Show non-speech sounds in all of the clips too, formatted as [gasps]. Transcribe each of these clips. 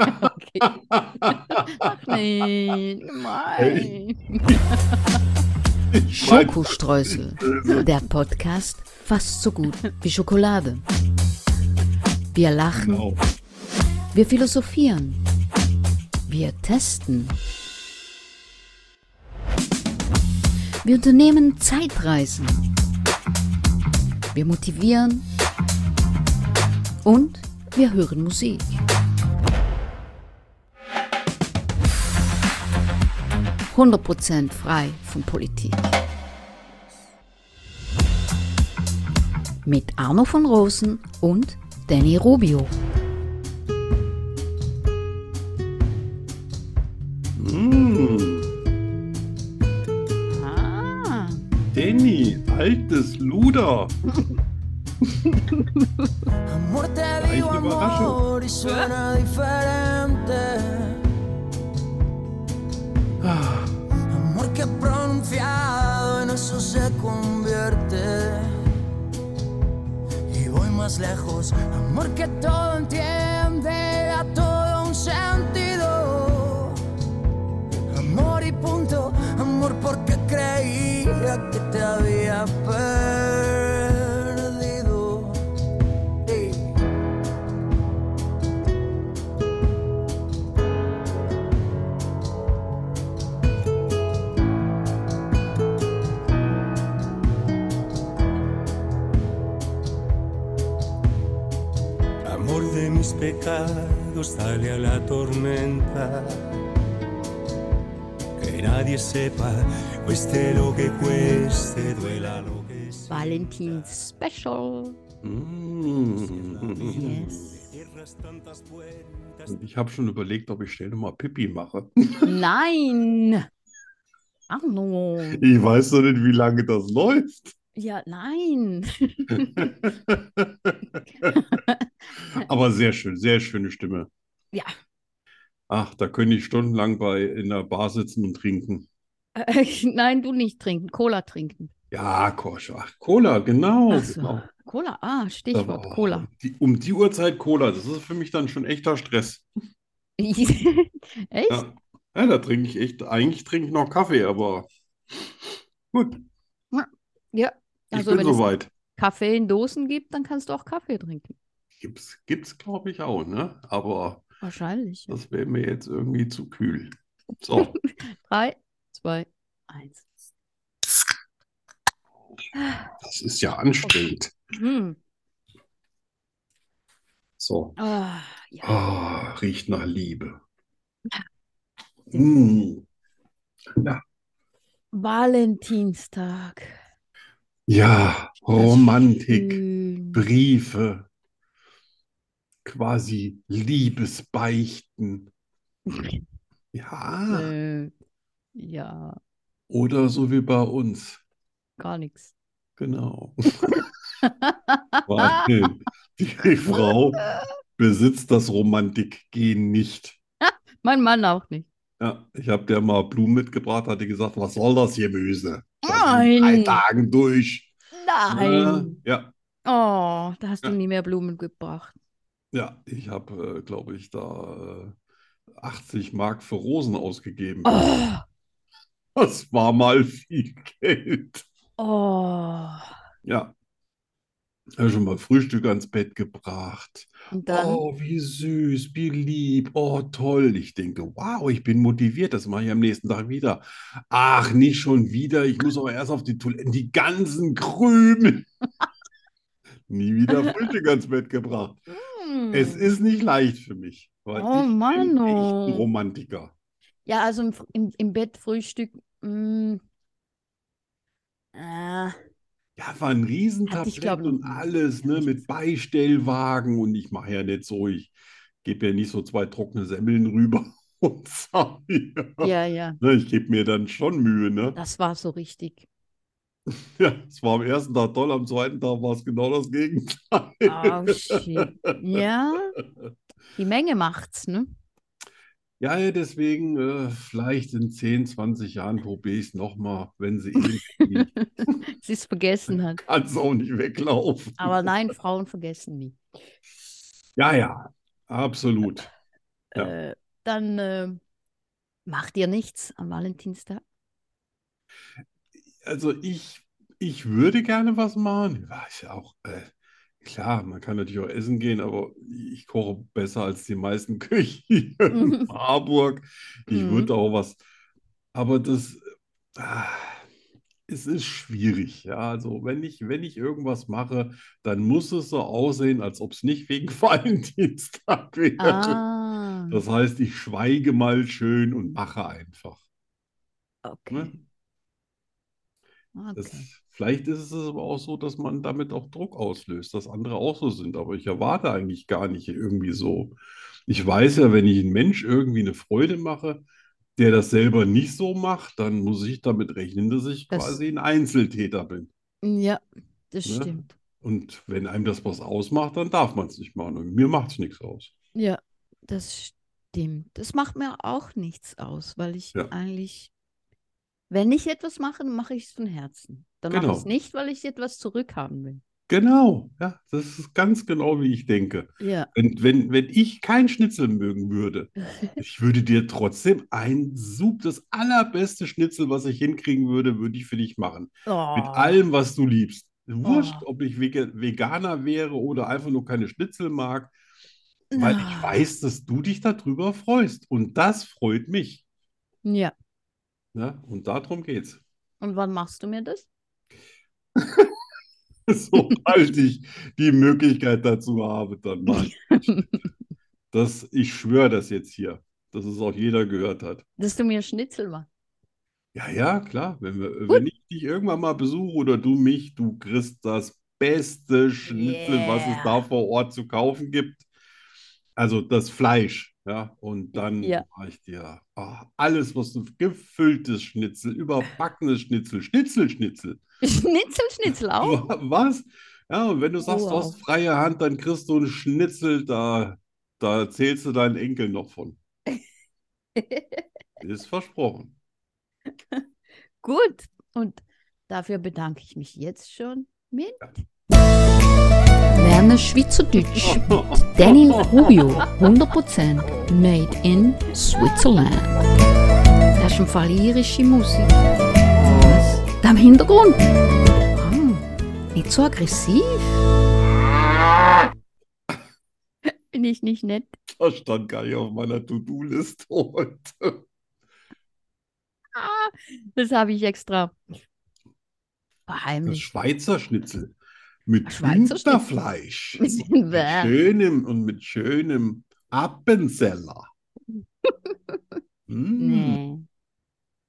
Okay. Ach gemein. Schokostreusel. Der Podcast fast so gut wie Schokolade. Wir lachen, genau. wir philosophieren, wir testen. Wir unternehmen Zeitreisen. Wir motivieren und wir hören Musik. Hundert Prozent frei von Politik. Mit Arno von Rosen und Danny Rubio. Mm, Ah, Danny, altes Luder. [laughs] Amor, te digo amor y suena diferente. Ah, Amor que pronunciado en eso se convierte. Y voy más lejos. Amor que todo entiende, a todo un sentido. Amor y punto. Amor porque creía que te había perdido. Pecados, sale a la tormenta. Que nadie sepa, cueste lo que cueste, duela lo que sea. Valentins Special. mm. Yes. Und ich habe schon überlegt, ob ich schnell nochmal Pipi mache. Nein. [laughs] Arno. Ich weiß doch nicht, wie lange das läuft. Ja, nein. [laughs] Aber sehr schön, sehr schöne Stimme. Ja. Ach, da könnte ich stundenlang bei in der Bar sitzen und trinken. Äh, [laughs] Nein, du nicht trinken. Cola trinken. Ja, Kosch, ach, Cola, genau, Ach so. genau. Cola, ah, Stichwort oh, Cola. Die, um die Uhrzeit Cola, das ist für mich dann schon echter Stress. [laughs] Echt? Ja, ja da trinke ich echt, eigentlich trinke ich noch Kaffee, aber gut, Ja, ich also bin wenn es soweit. Kaffee in Dosen gibt, dann kannst du auch Kaffee trinken. Gibt's, gibt's, glaube ich, auch, ne? Aber Wahrscheinlich. ja. das wäre mir jetzt irgendwie zu kühl. So, [laughs] Drei, zwei, eins. das ist ja anstrengend. Hm. So, Ah, ja. ah, riecht nach Liebe. Mm. Valentinstag. Ja, Romantik, Schön. Briefe, quasi Liebesbeichten. Ja, Äh, ja, oder so wie bei uns. gar nichts. Genau. [laughs] Weil die Frau besitzt das Romantikgen nicht. [laughs] Mein Mann auch nicht. Ja, ich habe der mal Blumen mitgebracht, hat die gesagt, was soll das Gemüse? Nein. drei Tagen durch. Nein. Ja, Oh, da hast du Ja. nie mehr Blumen gebracht. ja, ich habe, äh, glaube ich, da äh, 80 Mark für Rosen ausgegeben. Oh, Das war mal viel Geld. oh. Ja. Habe schon mal Frühstück ans Bett gebracht. Und dann, Oh, wie süß, wie lieb, oh, toll. Ich denke, wow, ich bin motiviert, das mache ich am nächsten Tag wieder. Ach, nicht schon wieder, ich muss aber erst auf die Toilette, die ganzen Krümel. [laughs] Nie wieder Frühstück [laughs] ans Bett gebracht. hm. Es ist nicht leicht für mich, weil Oh, ich bin Mann, echt ein oh. Romantiker. Ja, also im, im, im Bett Frühstück. mm, äh, Ja, war ein Riesentablett und alles, ne, mit Beistellwagen und ich mache ja nicht so, ich gebe ja nicht so zwei trockene Semmeln rüber [laughs] und sag, ja. ja, ja, Ne, ich gebe mir dann schon Mühe, ne? das war so richtig. [laughs] Ja, es war am ersten Tag toll, am zweiten Tag war es genau das Gegenteil. Oh, shit. Ja, [laughs] die Menge macht's, ne? Ja, ja, deswegen, äh, vielleicht in 10, 20 Jahren probiere ich es nochmal, wenn sie [laughs] Sie es vergessen hat. [laughs] kann es auch nicht weglaufen. Aber nein, Frauen vergessen nie. Ja, ja. Absolut. Ja. Äh, dann äh, macht ihr nichts am Valentinstag? Also ich, ich würde gerne was machen. Ja, ist ja auch, äh, klar, man kann natürlich auch essen gehen, aber ich koche besser als die meisten [laughs] Köche hier in [laughs] Marburg. Ich Mhm. würde auch was, aber das, ah, es ist schwierig. Ja, also wenn ich, wenn ich irgendwas mache, dann muss es so aussehen, als ob es nicht wegen [laughs] Valentinstag wäre. Ah, Das heißt, ich schweige mal schön und mache einfach. okay. Ne? Das, Okay. Vielleicht ist es aber auch so, dass man damit auch Druck auslöst, dass andere auch so sind. Aber ich erwarte eigentlich gar nicht irgendwie so. Ich weiß ja, wenn ich einem Mensch irgendwie eine Freude mache, der das selber nicht so macht, dann muss ich damit rechnen, dass ich Das- quasi ein Einzeltäter bin. Ja, das Ne? stimmt. Und wenn einem das was ausmacht, dann darf man es nicht machen. Und mir macht es nichts aus. Ja, das stimmt. Das macht mir auch nichts aus, weil ich Ja. eigentlich, wenn ich etwas mache, dann mache ich es von Herzen. Dann mache ich es Genau. nicht, weil ich etwas zurückhaben will. Genau, ja, das ist ganz genau, wie ich denke. Ja, Wenn, wenn, wenn ich kein Schnitzel mögen würde, [laughs] ich würde dir trotzdem ein Sub, das allerbeste Schnitzel, was ich hinkriegen würde, würde ich für dich machen. Mit Oh, allem, was du liebst. Wurscht, Oh. ob ich Veganer wäre oder einfach nur keine Schnitzel mag, weil ich Ah. weiß, dass du dich darüber freust. Und das freut mich. ja. Ja, und darum geht's. Und wann machst du mir das? [laughs] Sobald ich die Möglichkeit dazu habe, dann mache ich [laughs] das. Ich schwöre das jetzt hier, dass es auch jeder gehört hat. Dass du mir Schnitzel machst. Ja, ja, klar. Wenn wir, wenn ich dich irgendwann mal besuche oder du mich, du kriegst das beste Schnitzel, was es Yeah. da vor Ort zu kaufen gibt. Also das Fleisch, ja. Und dann Ja. mache ich dir ah, alles, was du gefülltes Schnitzel, überbackenes Schnitzel, Schnitzel-Schnitzel. Schnitzel, Schnitzel [laughs] [laughs] auch? Wa- Was? Ja, und wenn du sagst, du Wow. hast freie Hand, dann kriegst du einen Schnitzel, da, da erzählst du deinen Enkel noch von. [laughs] Ist versprochen. Gut. Und dafür bedanke ich mich jetzt schon mit. Lerne Schweizerdeutsch mit Daniel Rubio. 100% made in Switzerland. Das ist im Fall irische Musik. Was? Da im Hintergrund? Ah, nicht so aggressiv. Bin ich nicht nett? Das stand gar nicht auf meiner To-Do-Liste heute. Das habe ich extra Das verheimlicht. Schweizer Schnitzel mit. Hühnerfleisch. [laughs] Mit schönem und mit schönem Appenzeller. [laughs] Mm. Nee,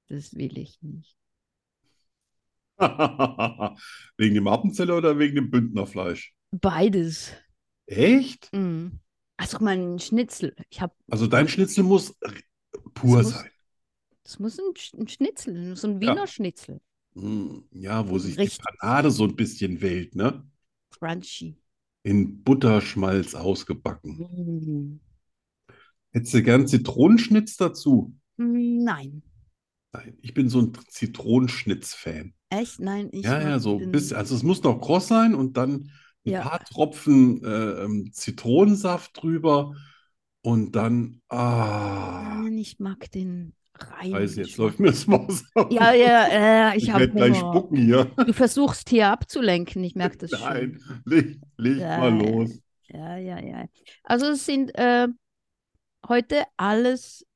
das will ich nicht. [laughs] Wegen dem Appenzeller oder wegen dem Bündnerfleisch? Beides. Echt? Mm. Also mein Schnitzel. Ich habe, Also dein Schnitzel muss pur Das muss- sein. das muss ein, Sch- ein Schnitzel, so ein Ja. Wiener Schnitzel. Mm, Ja, wo sich die Richtig. Panade so ein bisschen wählt, ne? Crunchy. In Butterschmalz ausgebacken. Mm. Hättest du gern Zitronenschnitz dazu? Nein. Nein, ich bin so ein Zitronenschnitz-Fan. Echt? Nein, ich Ja, ja, so ein bisschen. Also es muss noch kross sein und dann ein Ja. paar Tropfen äh, ähm, Zitronensaft drüber und dann, ah, Nein, ich mag den reinen Scheiße, jetzt läuft mir das Maus [laughs] auf. Ja, ja, äh, ich Ich habe werde gleich spucken hier. Du versuchst hier abzulenken, ich merke das [laughs] schon. Nein, leg, leg Ja, mal los. Ja, ja, ja. Also es sind äh, heute alles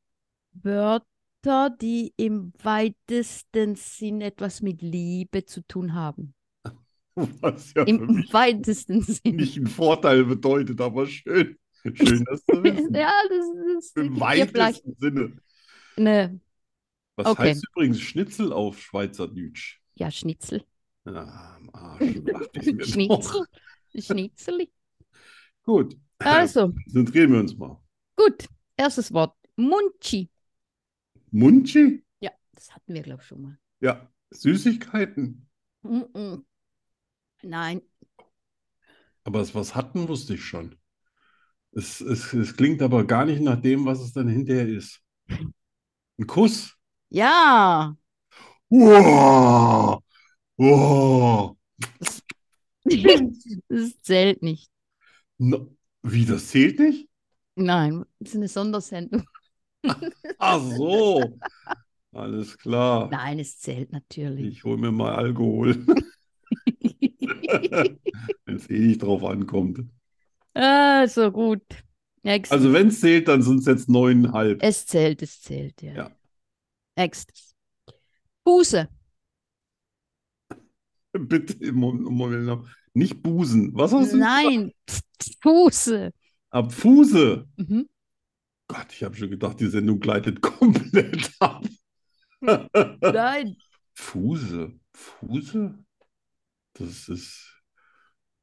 Wörter, die im weitesten Sinn etwas mit Liebe zu tun haben. [laughs] Was ja für Im weitesten Sinn. nicht ein Vorteil bedeutet, aber schön. Schön, das zu wissen. Ja, das, das Im weitesten Sinne. Eine, Was Okay. heißt übrigens Schnitzel auf Schweizerdeutsch? ja, Schnitzel. Ah, am Arsch, dachte ich mir. Schnitzel. Schnitzeli. Gut, Also, [clears throat] konzentrieren wir uns mal. gut. Erstes Wort. Munchi. Munchi? Ja, das hatten wir, glaube ich, schon mal. Ja, Süßigkeiten. Mm -mm. Nein, Aber das, was hatten, wusste ich schon. Es, es, es klingt aber gar nicht nach dem, was es dann hinterher ist. [laughs] Ein Kuss. ja. Wow! Wow! [laughs] Das zählt nicht. No, wie, das zählt nicht? Nein, das ist eine Sondersendung. [laughs] Ach so. Alles klar. Nein, es zählt natürlich. Ich hole mir mal Alkohol, [laughs] wenn es eh nicht drauf ankommt. Ah, so gut. Nächstes. Also wenn es zählt, dann sind es jetzt neuneinhalb. Es zählt, es zählt, ja. Ja. Nächstes. Buße. [laughs] Bitte Moment noch. Nicht Busen. Was hast du? Nein, [laughs] Buße. Ab Fuse. Mhm. Gott, ich habe schon gedacht, die Sendung gleitet [laughs] komplett ab. Nein. Fuse. Fuse? Das ist,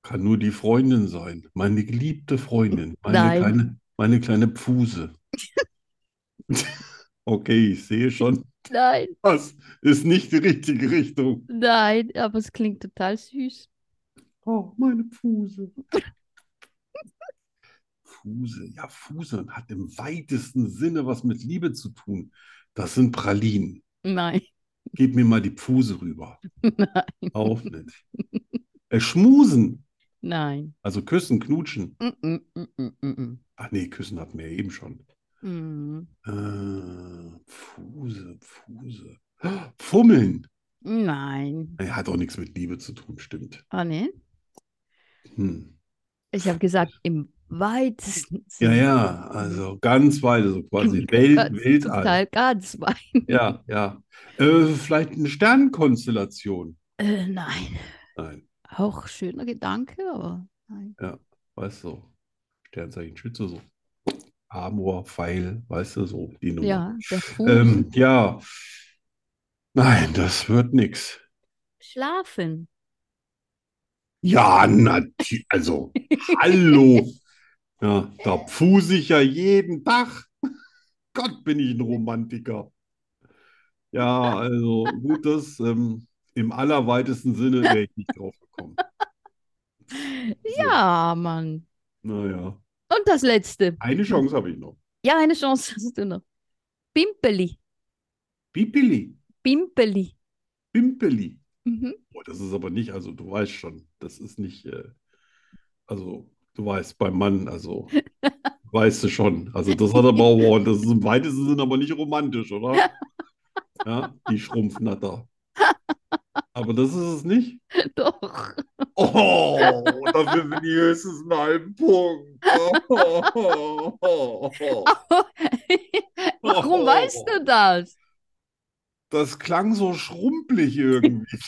kann nur die Freundin sein. Meine geliebte Freundin. Meine Nein. kleine, meine kleine Pfuse. [laughs] Okay, ich sehe schon, Nein, das ist nicht die richtige Richtung. nein, aber es klingt total süß. Oh, meine Fuse. Fuse, ja, Fuse hat im weitesten Sinne was mit Liebe zu tun. Das sind Pralinen. Nein, Gib mir mal die Pfuse rüber. [laughs] nein, Auch nicht. Äh, schmusen, nein. also küssen, knutschen. Mm, mm, mm, mm, mm, Ach nee, küssen hatten wir ja eben schon. mm. Äh, Pfuse, Pfuse. [gasps] Fummeln. Nein. Er hat auch nichts mit Liebe zu tun, stimmt. Ah, ne? Hm. Ich habe gesagt, im weitesten Ja, Sinne. ja, also ganz weit, so quasi Welt, ganz- Weltall. Total ganz weit. Ja, ja. Äh, vielleicht eine Sternkonstellation. Äh, nein. Nein, Auch schöner Gedanke, aber nein. weißt du, Sternzeichen Schütze so. Amor, Pfeil, weißt du, so die Nummer. Ja. Ähm, ja. Nein, das wird nix. Schlafen. Ja, natürlich. Also, hallo. Ja, da pfuse ich ja jeden Tag. Gott, bin ich ein Romantiker. Ja, also gut, das ähm, im allerweitesten Sinne wäre ich nicht drauf gekommen. [laughs] Ja, Mann. Naja, Und das letzte. eine Chance habe ich noch. Ja, eine Chance [laughs] hast du noch. Pimpeli. Pipili, Pimpeli. Pimpeli. Mhm. Oh, das ist aber nicht, also du weißt schon, das ist nicht, äh, also du weißt, beim Mann, also [laughs] weißt du schon. Also das hat aber auch, das ist im weitesten Sinne aber nicht romantisch, oder? Ja, die Schrumpfnatter. Aber das ist es nicht. [laughs] Doch. Oh, dafür bin ich höchstens einen halben Punkt. [laughs] Oh, Warum weißt du das? Das klang so schrumpelig irgendwie. [laughs]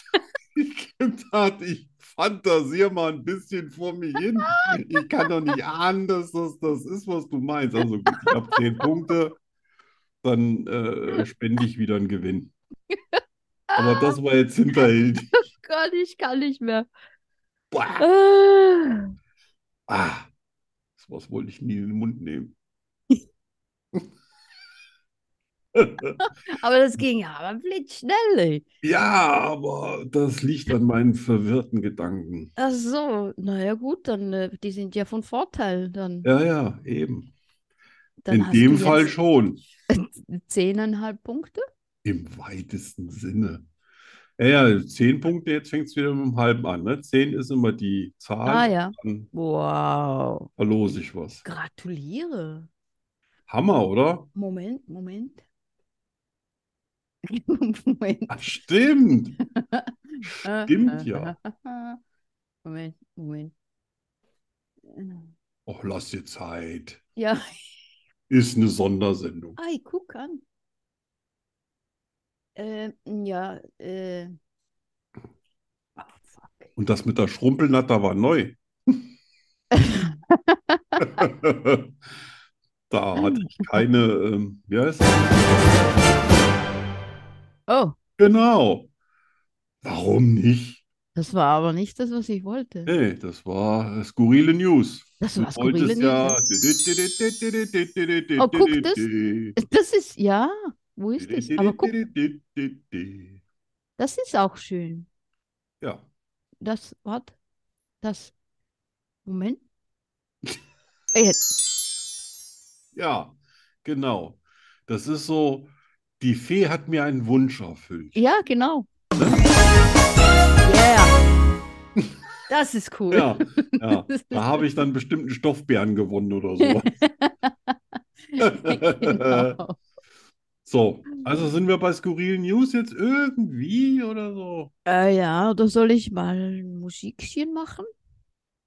Ich dachte, ich fantasiere mal ein bisschen vor mich hin. Ich kann doch nicht ahnen, dass das das ist, was du meinst. Also gut, ich habe zehn Punkte, dann äh, spende ich wieder einen Gewinn. Aber das war jetzt hinterhältig. [laughs] Gott, ich kann nicht mehr. Boah. Ah. Ah, sowas wollte ich nie in den Mund nehmen. [laughs] Aber das ging ja aber blitzschnell. ey. Ja, aber das liegt an meinen verwirrten Gedanken. Ach so, naja gut, dann äh, die sind ja von Vorteil. Dann, Ja, ja, eben. dann In dem Fall schon. [laughs] zehneinhalb Punkte. Im weitesten Sinne. Ja, ja, zehn Punkte, jetzt fängt es wieder mit dem halben an. Ne? Zehn ist immer die Zahl, Ah ja. dann Wow. verlose ich was. Gratuliere. Hammer, oder? Moment, Moment. [laughs] Moment. Ach, stimmt. Stimmt ja. [laughs] Moment, Moment. Och, lass dir Zeit. Ja, Ist eine Sondersendung. ei, guck an. Ähm, ja, äh. Oh, fuck. Und das mit der Schrumpelnatter war neu. Da hatte ich keine, ähm, wie heißt das? Oh, Genau. Warum nicht? das war aber nicht das, was ich wollte. Nee, das war äh, skurrile News. Das war skurrile wolltest ja. Oh, guck, das- Das ist, ja, wo ist es? Aber guck, das ist auch schön. Ja, Das, warte, das, Moment. [laughs] Jetzt, ja, genau. Das ist so, die Fee hat mir einen Wunsch erfüllt. ja, genau. Yeah. [laughs] Das ist cool. Ja, ja. [laughs] Da habe ich dann bestimmt einen Stoffbären gewonnen oder so. Genau. So, also sind wir bei skurrilen News jetzt irgendwie oder so? Äh, ja, oder soll ich mal ein Musikchen machen?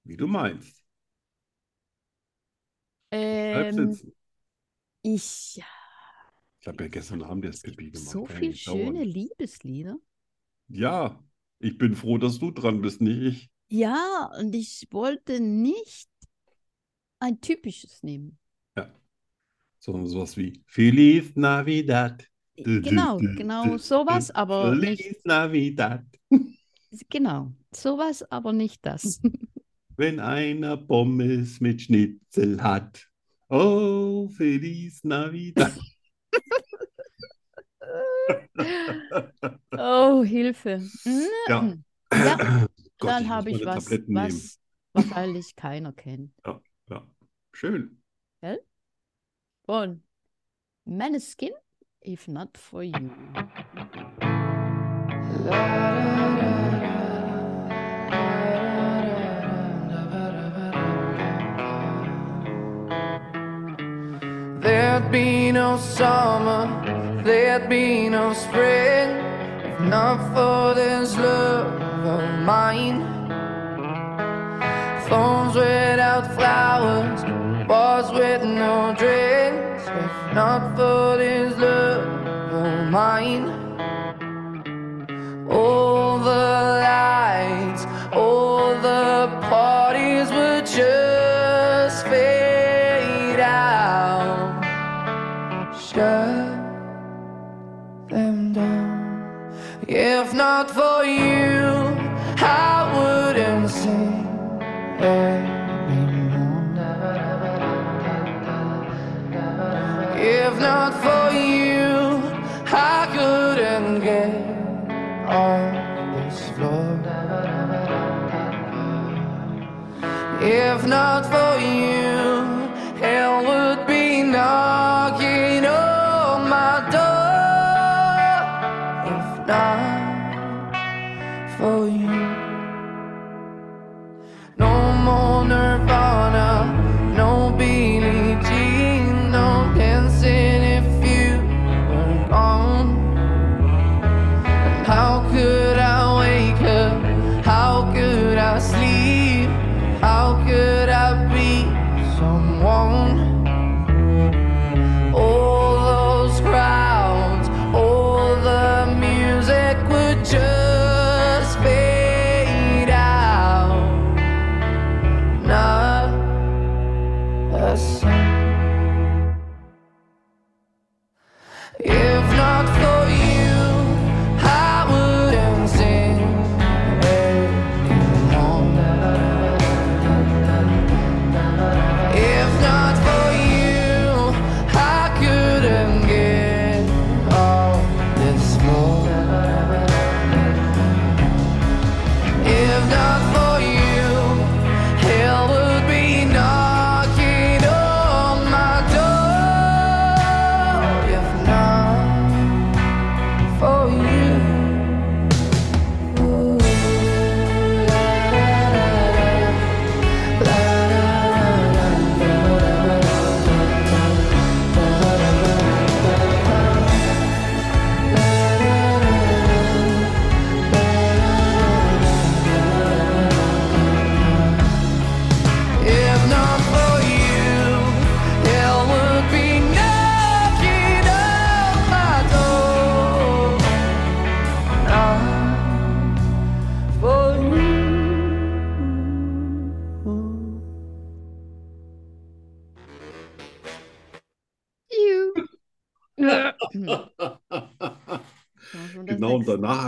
Wie du meinst. Bleib Ähm, sitzen. ich Ich habe ja gestern Abend erst Pipi gemacht. so kann ja viel nicht dauern. schöne Liebeslieder. Ja, ich bin froh, dass du dran bist, nicht ich. Ja, und ich wollte nicht ein typisches nehmen. Sondern sowas wie Feliz Navidad. Genau, genau sowas, aber nicht, Feliz Navidad. genau, sowas, aber nicht das. [laughs] Wenn einer Pommes mit Schnitzel hat. Oh, Feliz Navidad. [laughs] Oh, Hilfe. Ja. Ja, [coughs] Gott, dann habe ich was, Tabletten nehmen. was wahrscheinlich keiner kennt. Ja, schön. Von Maneskin, if not for you. There'd be no summer, there'd be no spring if not for this love of mine. Thorns without flowers, bars with no drinks if not for this love of mine.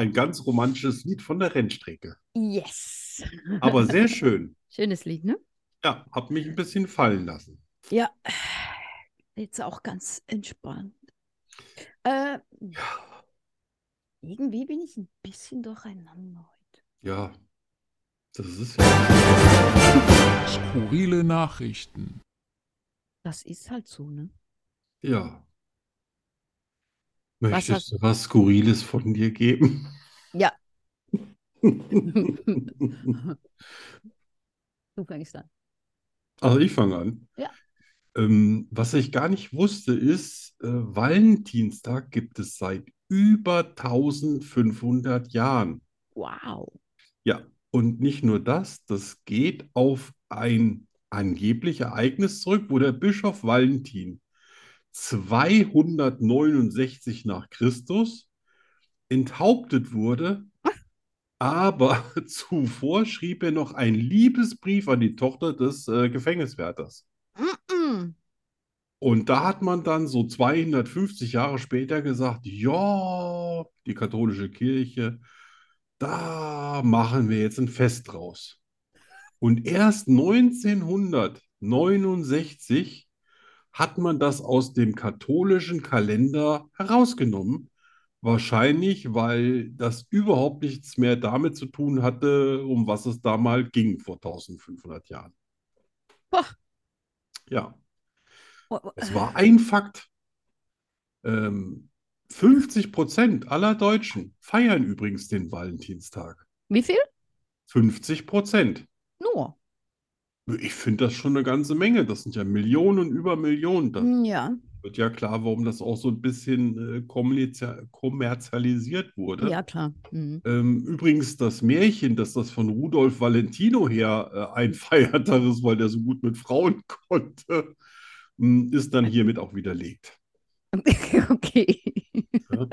Ein ganz romantisches Lied von der Rennstrecke. Yes. Aber sehr [laughs] schön. Schönes Lied, ne? Ja, hab mich ein bisschen fallen lassen. Ja, jetzt auch ganz entspannt. Äh, irgendwie bin ich ein bisschen durcheinander heute. Ja, das ist ja. Skurrile Nachrichten. Das ist halt so, ne? Ja. Was Möchtest hast- du was Skurriles von dir geben? Ja. [laughs] Du fängst an. Also ich fange an. Ja. Ähm, was ich gar nicht wusste, ist, äh, Valentinstag gibt es seit über 1500 Jahren. Wow. Ja, und nicht nur das, das geht auf ein angeblich Ereignis zurück, wo der Bischof Valentin 269 nach Christus enthauptet wurde, [laughs] aber [laughs] zuvor schrieb er noch einen Liebesbrief an die Tochter des äh, Gefängniswärters. Und da hat man dann so 250 Jahre später gesagt, ja, die katholische Kirche, da machen wir jetzt ein Fest draus. Und erst 1969 hat man das aus dem katholischen Kalender herausgenommen. Wahrscheinlich, weil das überhaupt nichts mehr damit zu tun hatte, um was es da mal ging vor 1500 Jahren. Boah. Ja. Oh, oh, Es war ein Fakt. Ähm, 50 Prozent aller Deutschen feiern übrigens den Valentinstag. Wie viel? 50 Prozent. Nur. Ich finde das schon eine ganze Menge. Das sind ja Millionen und über Millionen. Da Mm, Ja, wird ja klar, warum das auch so ein bisschen äh, kommerzi- kommerzialisiert wurde. ja, klar. Mhm. Ähm, übrigens, das Märchen, dass das von Rudolf Valentino her äh, ein [laughs] feiertages, weil der so gut mit Frauen [laughs] konnte, mh, ist dann hiermit auch widerlegt. [laughs] Okay. Ja.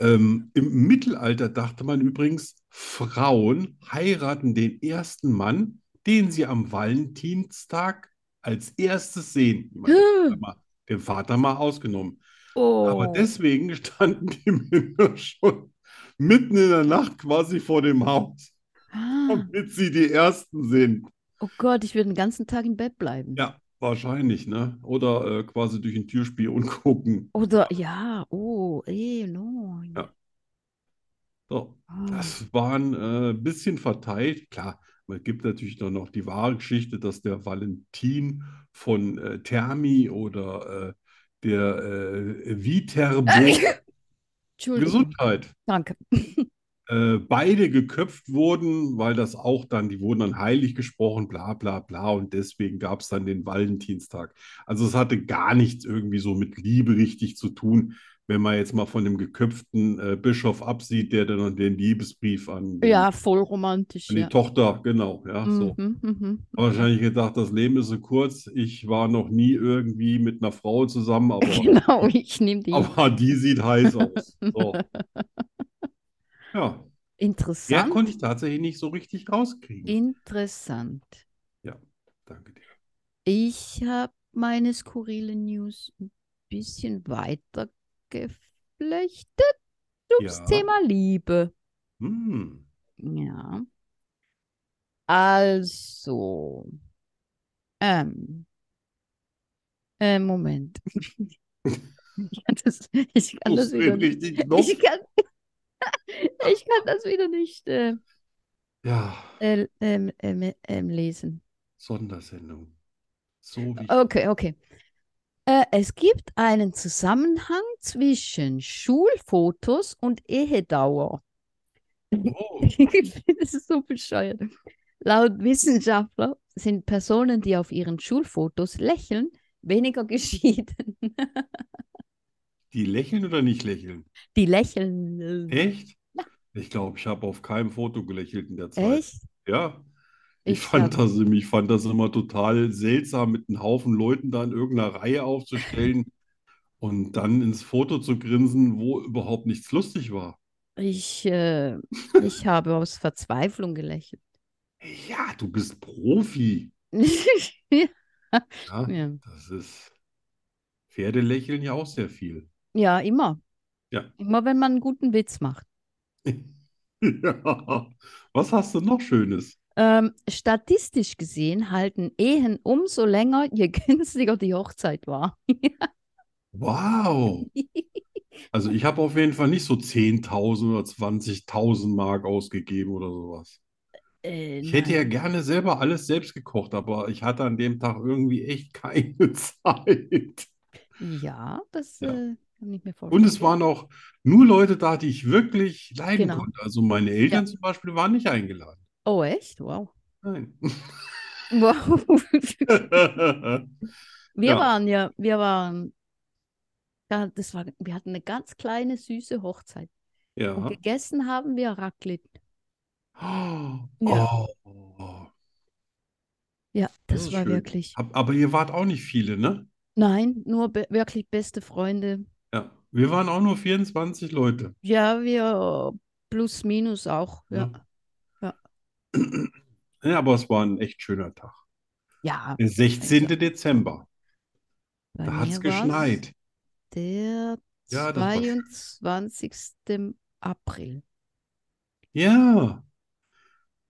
Ähm, im Mittelalter dachte man übrigens, Frauen heiraten den ersten Mann, den sie am Valentinstag als erstes sehen. Meine, den Vater mal, den Vater mal ausgenommen. Aber Oh. deswegen standen die Männer schon mitten in der Nacht quasi vor dem Haus, Ah. damit sie die Ersten sind. Oh Gott, ich würde den ganzen Tag im Bett bleiben. Ja, wahrscheinlich, ne? Oder äh, quasi durch ein Türspion gucken. Oder ja, oh, eh, no. Ja. So, Ah. das waren äh, ein bisschen verteilt. Klar, man gibt natürlich dann noch die wahre Geschichte, dass der Valentin von äh, Thermi oder äh, der äh, Viterbo, Entschuldigung. Gesundheit, Danke. [laughs] äh, beide geköpft wurden, weil das auch dann, die wurden dann heilig gesprochen, bla bla bla, und deswegen gab es dann den Valentinstag. Also es hatte gar nichts irgendwie so mit Liebe richtig zu tun, wenn man jetzt mal von dem geköpften äh, Bischof absieht, der dann den Liebesbrief an, den, Ja, voll romantisch, an die ja. Tochter, genau, ja, so. Mhm, mhm. Wahrscheinlich gedacht, das Leben ist so kurz. Ich war noch nie irgendwie mit einer Frau zusammen, aber, [laughs] Genau, ich nehme die. aber die sieht heiß aus. So. [laughs] Ja, Interessant. konnte ich tatsächlich nicht so richtig rauskriegen. Interessant. Ja, danke dir. Ich habe meine skurrile News ein bisschen weiter geflechtet ums Ja. Thema Liebe. Hm. Ja. Also, ähm, äh, Moment. [laughs] Ich kann das, ich kann das wieder nicht. Ich kann, [laughs] ich kann das wieder nicht äh, Ja, äh, ähm, ähm, ähm, lesen. Sondersendung. So wichtig. Okay, okay. Äh, es gibt einen Zusammenhang zwischen Schulfotos und Ehedauer. Oh, [laughs] Das ist so bescheuert. Laut Wissenschaftler sind Personen, die auf ihren Schulfotos lächeln, weniger geschieden. [laughs] die lächeln oder nicht lächeln? Die lächeln. Echt? Ich glaube, ich habe auf keinem Foto gelächelt in der Zeit. Echt? Ja. Ich Ich fand das, ich fand das immer total seltsam, mit einem Haufen Leuten da in irgendeiner Reihe aufzustellen und dann ins Foto zu grinsen, wo überhaupt nichts lustig war. Ich, äh, ich [laughs] habe aus Verzweiflung gelächelt. Ja, du bist Profi. [laughs] Ja, Ja, ja. das ist. Pferde lächeln ja auch sehr viel. Ja, immer. Ja. Immer wenn man einen guten Witz macht. [laughs] Ja. Was hast du noch Schönes? Ähm, statistisch gesehen halten Ehen umso länger, je [laughs] günstiger die Hochzeit war. Wow. [laughs] Also ich habe auf jeden Fall nicht so 10.000 oder 20.000 Mark ausgegeben oder sowas. Äh, Ich hätte ja gerne selber alles selbst gekocht, aber ich hatte an dem Tag irgendwie echt keine [laughs] Zeit. Ja, das Ja. äh, kann ich mir Und vorstellen. es waren auch nur Leute da, die ich wirklich leiden Genau. konnte. Also meine Eltern Ja. zum Beispiel waren nicht eingeladen. Oh, echt? Wow. Nein. Wow. [laughs] Wir Ja. waren ja, wir waren, ja, das war, wir hatten eine ganz kleine, süße Hochzeit. Und Ja. gegessen haben wir Raclette. [gasps] Oh, Ja, das das ist war schön. wirklich. Aber ihr wart auch nicht viele, ne? Nein, nur be wirklich beste Freunde. Ja. Wir waren auch nur 24 Leute. Ja, wir plus minus auch. Ja, Ja, aber es war ein echt schöner Tag. ja. Der 16. Dezember. bei Da hat es geschneit. Der Ja, das war schön. 22. April. Ja.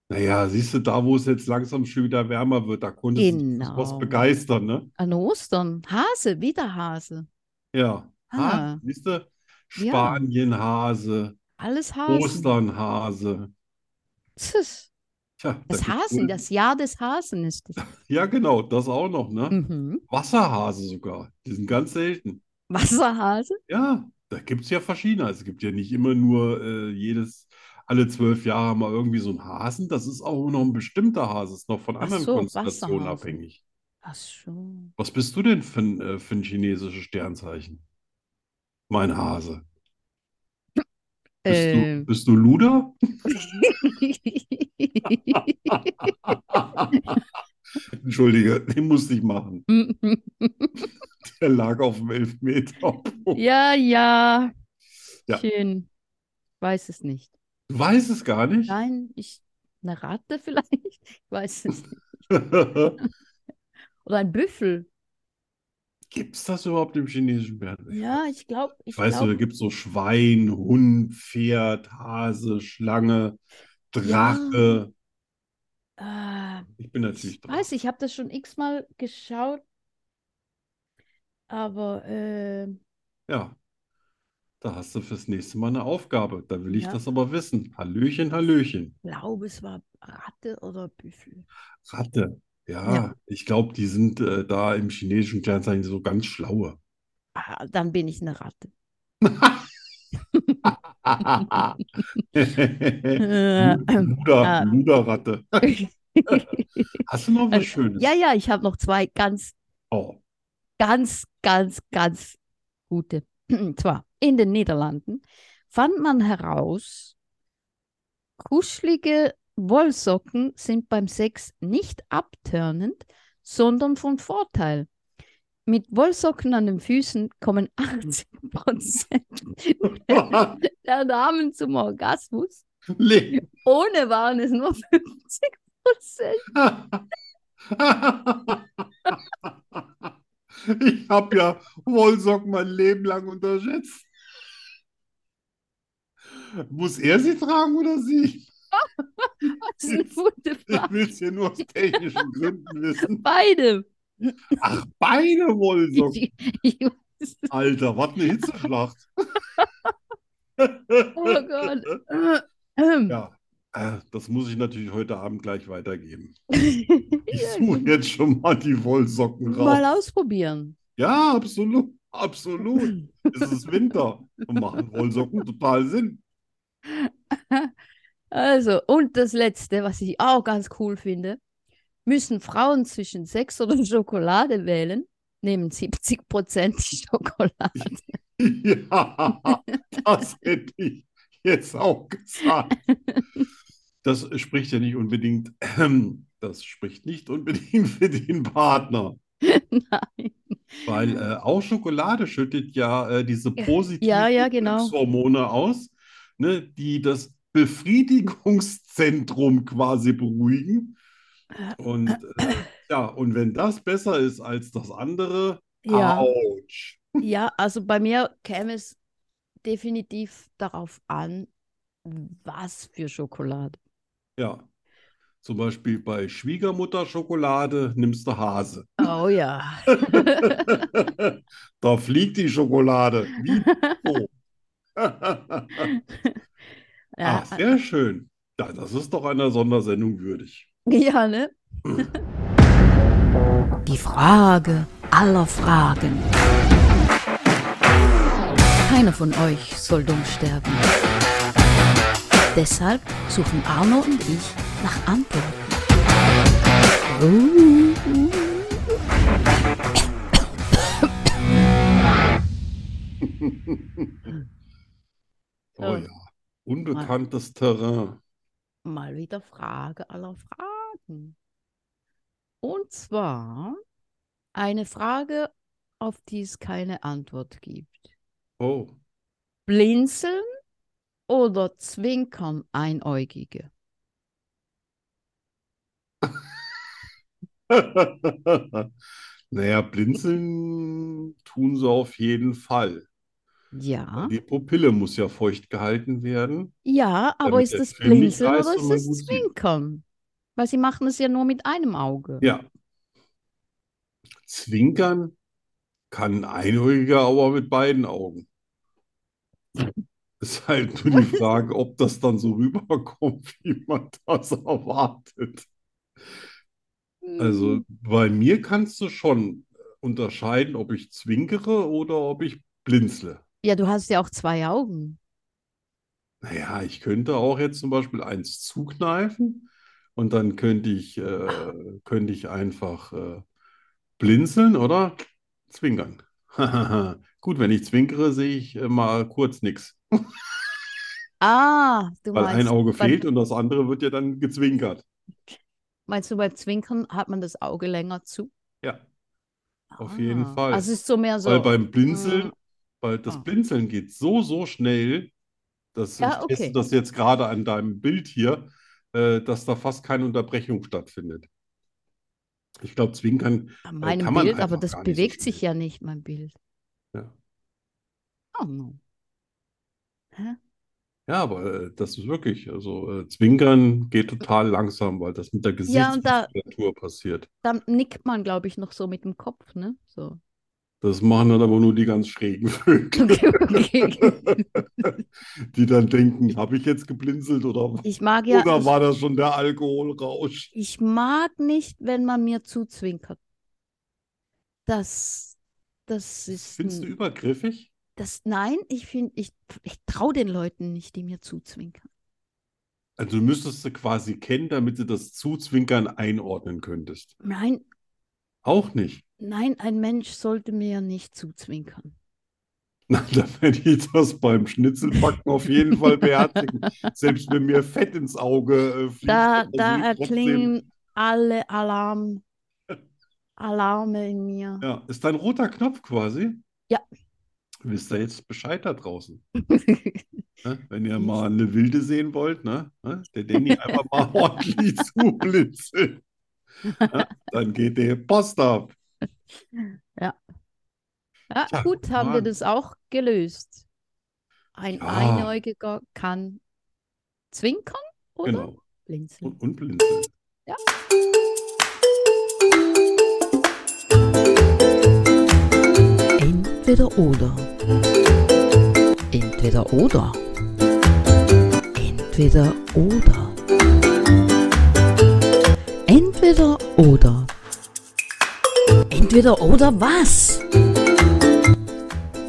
Naja, siehst du, da wo es jetzt langsam schon wieder wärmer wird, da du dich für was Genau. begeistern, ne? An Ostern. Hase, wieder Hase. Ja. Ah. Siehst du, Ja. Spanienhase, Alles Hasen. Osternhase. Tschüss. Tja, Das Hasen, das Jahr des Hasen ist es. [laughs] Ja, genau, das auch noch, ne? Mhm. Wasserhase sogar. Die sind ganz selten. Wasserhase? Ja, da gibt es ja verschiedene. Es gibt ja nicht immer nur äh, jedes, alle zwölf Jahre mal irgendwie so ein Hasen. Das ist auch noch ein bestimmter Hase, ist noch von anderen so, Konstellationen Wasserhase. abhängig. Ach so. Was bist du denn für äh, für ein chinesisches Sternzeichen? Mein Hase. Bist du, Ähm. bist du Luder? [laughs] Entschuldige, den musste ich machen. [laughs] Der lag auf dem Elfmeter. Ja, ja. Ja. Schön. Weiß es nicht. Du weißt es gar nicht? Nein, ich. Eine Ratte vielleicht? Ich weiß es nicht. [laughs] Oder ein Büffel. Gibt es das überhaupt im chinesischen Bären? Ja, ich glaube, ich Ich weiß, glaube. da gibt es so Schwein, Hund, Pferd, Hase, Schlange, Drache. Äh, Ich bin natürlich ich weiß, ich habe das schon x-mal geschaut. Aber äh, Ja, da hast du fürs nächste Mal eine Aufgabe. Da will ich Ja. das aber wissen. Hallöchen, Hallöchen. glaube, es war Ratte oder Büffel. Ratte. Ja, Ja. ich glaube, die sind äh, da im chinesischen Sternzeichen so ganz schlaue. Ah, dann bin ich eine Ratte. Lu- [laughs] Luder, [laughs] Ah. Luderratte. [laughs] Hast du noch was Also, Schönes? Ja, ja, ich habe noch zwei ganz, Oh, ganz, ganz, ganz gute. Und [clears throat] zwar in den Niederlanden fand man heraus, kuschelige Wollsocken sind beim Sex nicht abtörnend, sondern von Vorteil. Mit Wollsocken an den Füßen kommen [laughs] 80% [laughs] der Damen zum Orgasmus. Le Ohne waren es nur 50% [laughs] Ich habe ja Wollsocken mein Leben lang unterschätzt. Muss er sie tragen oder sie? Das ist eine gute Ich Frage. will es ja nur aus technischen Gründen wissen. Beide. Ach, beide Wollsocken. Ich, ich weiß. Alter, was eine Hitzeschlacht. Oh Gott. [laughs] Ja, äh, das muss ich natürlich heute Abend gleich weitergeben. [laughs] Ich suche jetzt schon mal die Wollsocken Mal raus. ausprobieren. Ja, absolut, absolut. [laughs] Es ist Winter und machen Wollsocken total Sinn. Also, und das Letzte, was ich auch ganz cool finde, müssen Frauen zwischen Sex oder [laughs] Schokolade wählen, nehmen 70 Prozent die Schokolade. [laughs] Ja, das hätte ich jetzt auch gesagt. Das spricht ja nicht unbedingt, [clears throat] das spricht nicht unbedingt für den Partner, Nein. weil äh, auch Schokolade schüttet ja äh, diese positiven Ja, ja, genau. Glückshormone aus, ne, die das Befriedigungszentrum quasi beruhigen. Und äh, ja, und wenn das besser ist als das andere, Ja. ouch. Ja, also bei mir käme es definitiv darauf an, was für Schokolade. Ja, zum Beispiel bei Schwiegermutter Schokolade nimmst du Hase. Oh ja. [laughs] Da fliegt die Schokolade. Wie [laughs] so. [laughs] Ja. Ah, sehr schön. Ja, das ist doch einer Sondersendung würdig. [laughs] Ja, ne? [laughs] Die Frage aller Fragen. Keiner von euch soll dumm sterben. Deshalb suchen Arno und ich nach Antworten. Oh ja unbekanntes Terrain. Mal wieder Frage aller Fragen. Und zwar eine Frage, auf die es keine Antwort gibt. Oh. Blinzeln oder zwinkern Einäugige? [laughs] Naja, blinzeln tun sie auf jeden Fall. Ja, Die Pupille muss ja feucht gehalten werden. ja, aber ist das Blinzeln reißt oder ist das sieht. Zwinkern? Weil sie machen es ja nur mit einem Auge. Ja. Zwinkern kann ein Einäugiger aber mit beiden Augen. Ist halt nur die [laughs] Frage, ob das dann so rüberkommt, wie man das erwartet. Also bei mir kannst du schon unterscheiden, ob ich zwinkere oder ob ich blinzle. Ja, du hast ja auch zwei Augen. Naja, ich könnte auch jetzt zum Beispiel eins zukneifen und dann könnte ich, äh, könnte ich einfach äh, blinzeln oder zwinkern. [laughs] Gut, wenn ich zwinkere, sehe ich äh, mal kurz nichts, Ah, du [laughs] weil ein meinst, Auge beim, fehlt und das andere wird ja dann gezwinkert. meinst du, beim Zwinkern hat man das Auge länger zu? Ja, auf jeden Ah, Fall. Also es ist so mehr Weil so, beim Blinzeln, mm, weil das ah. Blinzeln geht so, so schnell, dass Ja, ich teste okay. das jetzt gerade an deinem Bild hier, äh, dass da fast keine Unterbrechung stattfindet. Ich glaube, Zwinkern an äh, meinem kann man Bild, aber das nicht so bewegt sich ja nicht, mein Bild. Ja. Oh no. Hä? Ja, aber äh, das ist wirklich, also äh, Zwinkern geht total langsam, weil das mit der Ja, und da, Gesichtsmuskulatur passiert. da nickt man, glaube ich, noch so mit dem Kopf, ne? So. Das machen dann aber nur die ganz schrägen Vögel, [laughs] die dann denken, habe ich jetzt geblinzelt oder, Ich mag ja, oder war das schon der Alkoholrausch? ich mag nicht, wenn man mir zuzwinkert. Das, das ist, Findest du übergriffig? das, nein, ich finde, ich, ich traue den Leuten nicht, die mir zuzwinkern. Also du müsstest sie quasi kennen, damit du das Zuzwinkern einordnen könntest. Nein, Auch nicht. Nein, ein Mensch sollte mir nicht zuzwinkern. [laughs] Na, dann werde ich das beim Schnitzelbacken auf jeden [laughs] Fall beherzigen. Selbst wenn mir Fett ins Auge äh, fliegt, Da, da erklingen alle Alarm, [laughs] Alarme in mir. Ja, ist dein roter Knopf quasi? Ja. Wisst ihr jetzt Bescheid da draußen? Ne? Wenn ihr mal eine Wilde sehen wollt, ne? Ne? Der Danny einfach mal ordentlich zublinzeln. Ne? Dann geht der Post ab. Ja, Tja, gut, haben wir das auch gelöst. Ein Ja. Einäugiger kann zwinkern oder Genau. blinzeln. Und, und blinzeln. Ja. Entweder oder. Entweder oder. Entweder oder. Entweder oder. Entweder oder was?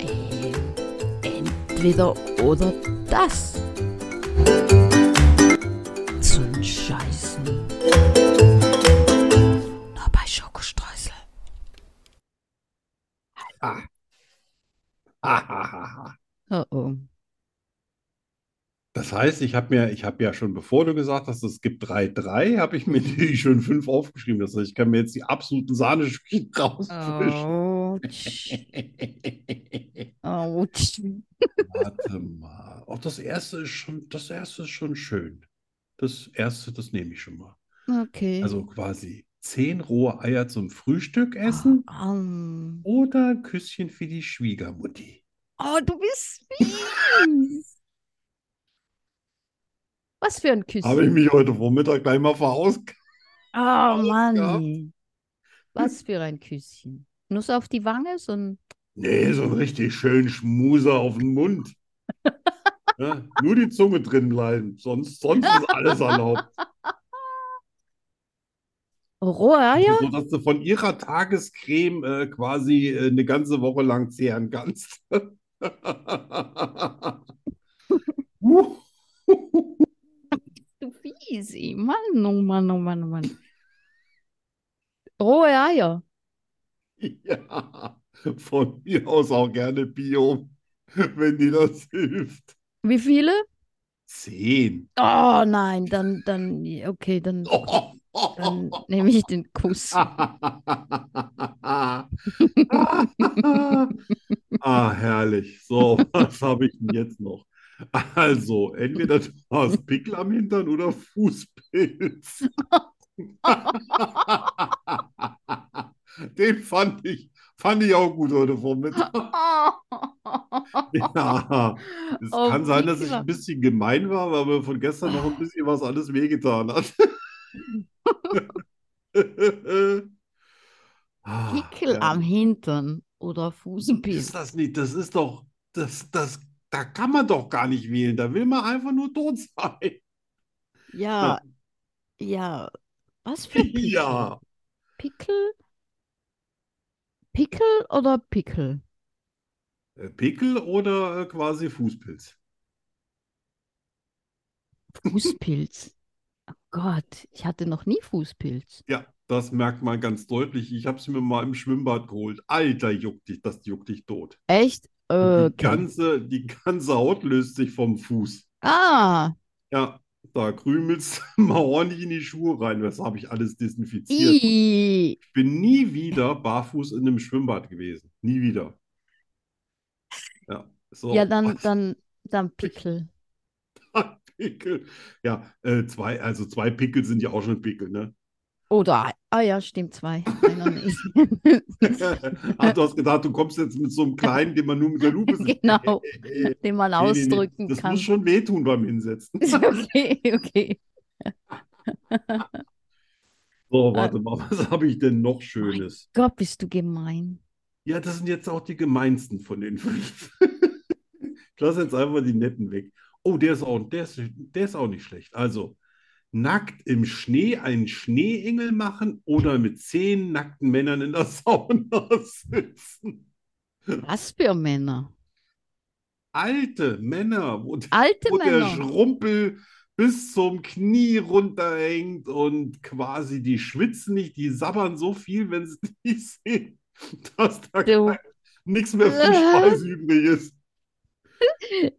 Ähm, entweder oder das. Zum Scheißen. Nur bei Schokostreusel. Ah. Ha, ha, ha, ha. Oh oh. Das heißt, ich habe mir, ich habe ja schon, bevor du gesagt hast, es gibt drei, drei, habe ich mir [laughs] die schon fünf aufgeschrieben. Das heißt, ich kann mir jetzt die absoluten Sahnestückchen [laughs] rausfischen. Autsch. Autsch. Warte mal. Auch das erste ist schon, das erste ist schon schön. Das erste, das nehme ich schon mal. Okay. Also quasi zehn rohe Eier zum Frühstück essen Um. oder ein Küsschen für die Schwiegermutti. Oh, du bist fies. Was für ein Habe ich Küsschen. mich heute Vormittag gleich mal verausgabt. Oh. Mann. Was für ein Küsschen. Nuss auf die Wange, so ein. Nee, so ein richtig schön Schmuser auf den Mund. [laughs] Ja, nur die Zunge drin bleiben, sonst, sonst ist alles erlaubt. rohe Eier? So dass du von ihrer Tagescreme äh, quasi äh, eine ganze Woche lang zehren kannst. [laughs] [laughs] Fiesi. Mann, oh Mann, oh Mann, oh Mann. Rohe Eier. [laughs] Ja, von mir aus auch gerne Bio. wenn dir das hilft. Wie viele? Zehn. Oh nein, dann, dann, okay, dann, dann nehme ich den Kuss. [laughs] Ah, herrlich. So, [laughs] was habe ich denn jetzt noch? Also, entweder du hast Pickel am Hintern oder Fußpilz. [laughs] Den fand ich, fand ich auch gut heute Vormittag. [laughs] Ja, es Oh, kann sein, dass ich ein bisschen gemein war, weil mir von gestern noch ein bisschen was alles wehgetan hat. [laughs] Ah, Pickel am herrlich. Hintern oder Ist Fußpilz. das nicht? Das ist doch, das, das, da kann man doch gar nicht wählen. Da will man einfach nur tot sein. Ja, ja. Was für [laughs] Pickel? Ja, Pickel? Pickel oder Pickel? Äh, Pickel oder äh, quasi Fußpilz. Fußpilz. [laughs] Oh Gott, ich hatte noch nie Fußpilz. Ja, das merkt man ganz deutlich. Ich habe es mir mal im Schwimmbad geholt. Alter, juckt dich, das juckt dich tot. Echt? Die Okay. ganze, die ganze Haut löst sich vom Fuß. Ah, Ja, da krümelst du [laughs] mal ordentlich in die Schuhe rein. Das habe ich alles desinfiziert. i. Ich bin nie wieder barfuß in einem Schwimmbad gewesen. Nie wieder. Ja, so. Ja, dann, dann, dann Pickel. [laughs] Pickel. Ja, äh, zwei, also zwei Pickel sind ja auch schon Pickel, ne? Oder, ah ja, stimmt, zwei. Einer nicht. [laughs] Ach, du hast gedacht, du kommst jetzt mit so einem kleinen, den man nur mit der Lupe [laughs] sieht. Genau, [laughs] Nee, den man nee, nee. ausdrücken Das kann. muss schon wehtun beim Hinsetzen. Okay, okay. So, warte mal, was habe ich denn noch Schönes? Gott, bist du gemein. Ja, das sind jetzt auch die gemeinsten von den fünf. Ich lasse jetzt einfach die netten weg. Oh, der ist auch, der ist, der ist auch nicht schlecht. Also, nackt im Schnee einen Schneeengel machen oder mit zehn nackten Männern in der [laughs] Sauna sitzen. Was für Männer? Alte Männer, wo, Alte wo der Männer. Schrumpel bis zum Knie runterhängt und quasi die schwitzen nicht, die sabbern so viel, wenn sie [laughs] dich sehen, dass da Du, nichts mehr für [laughs] Schweiß übrig ist.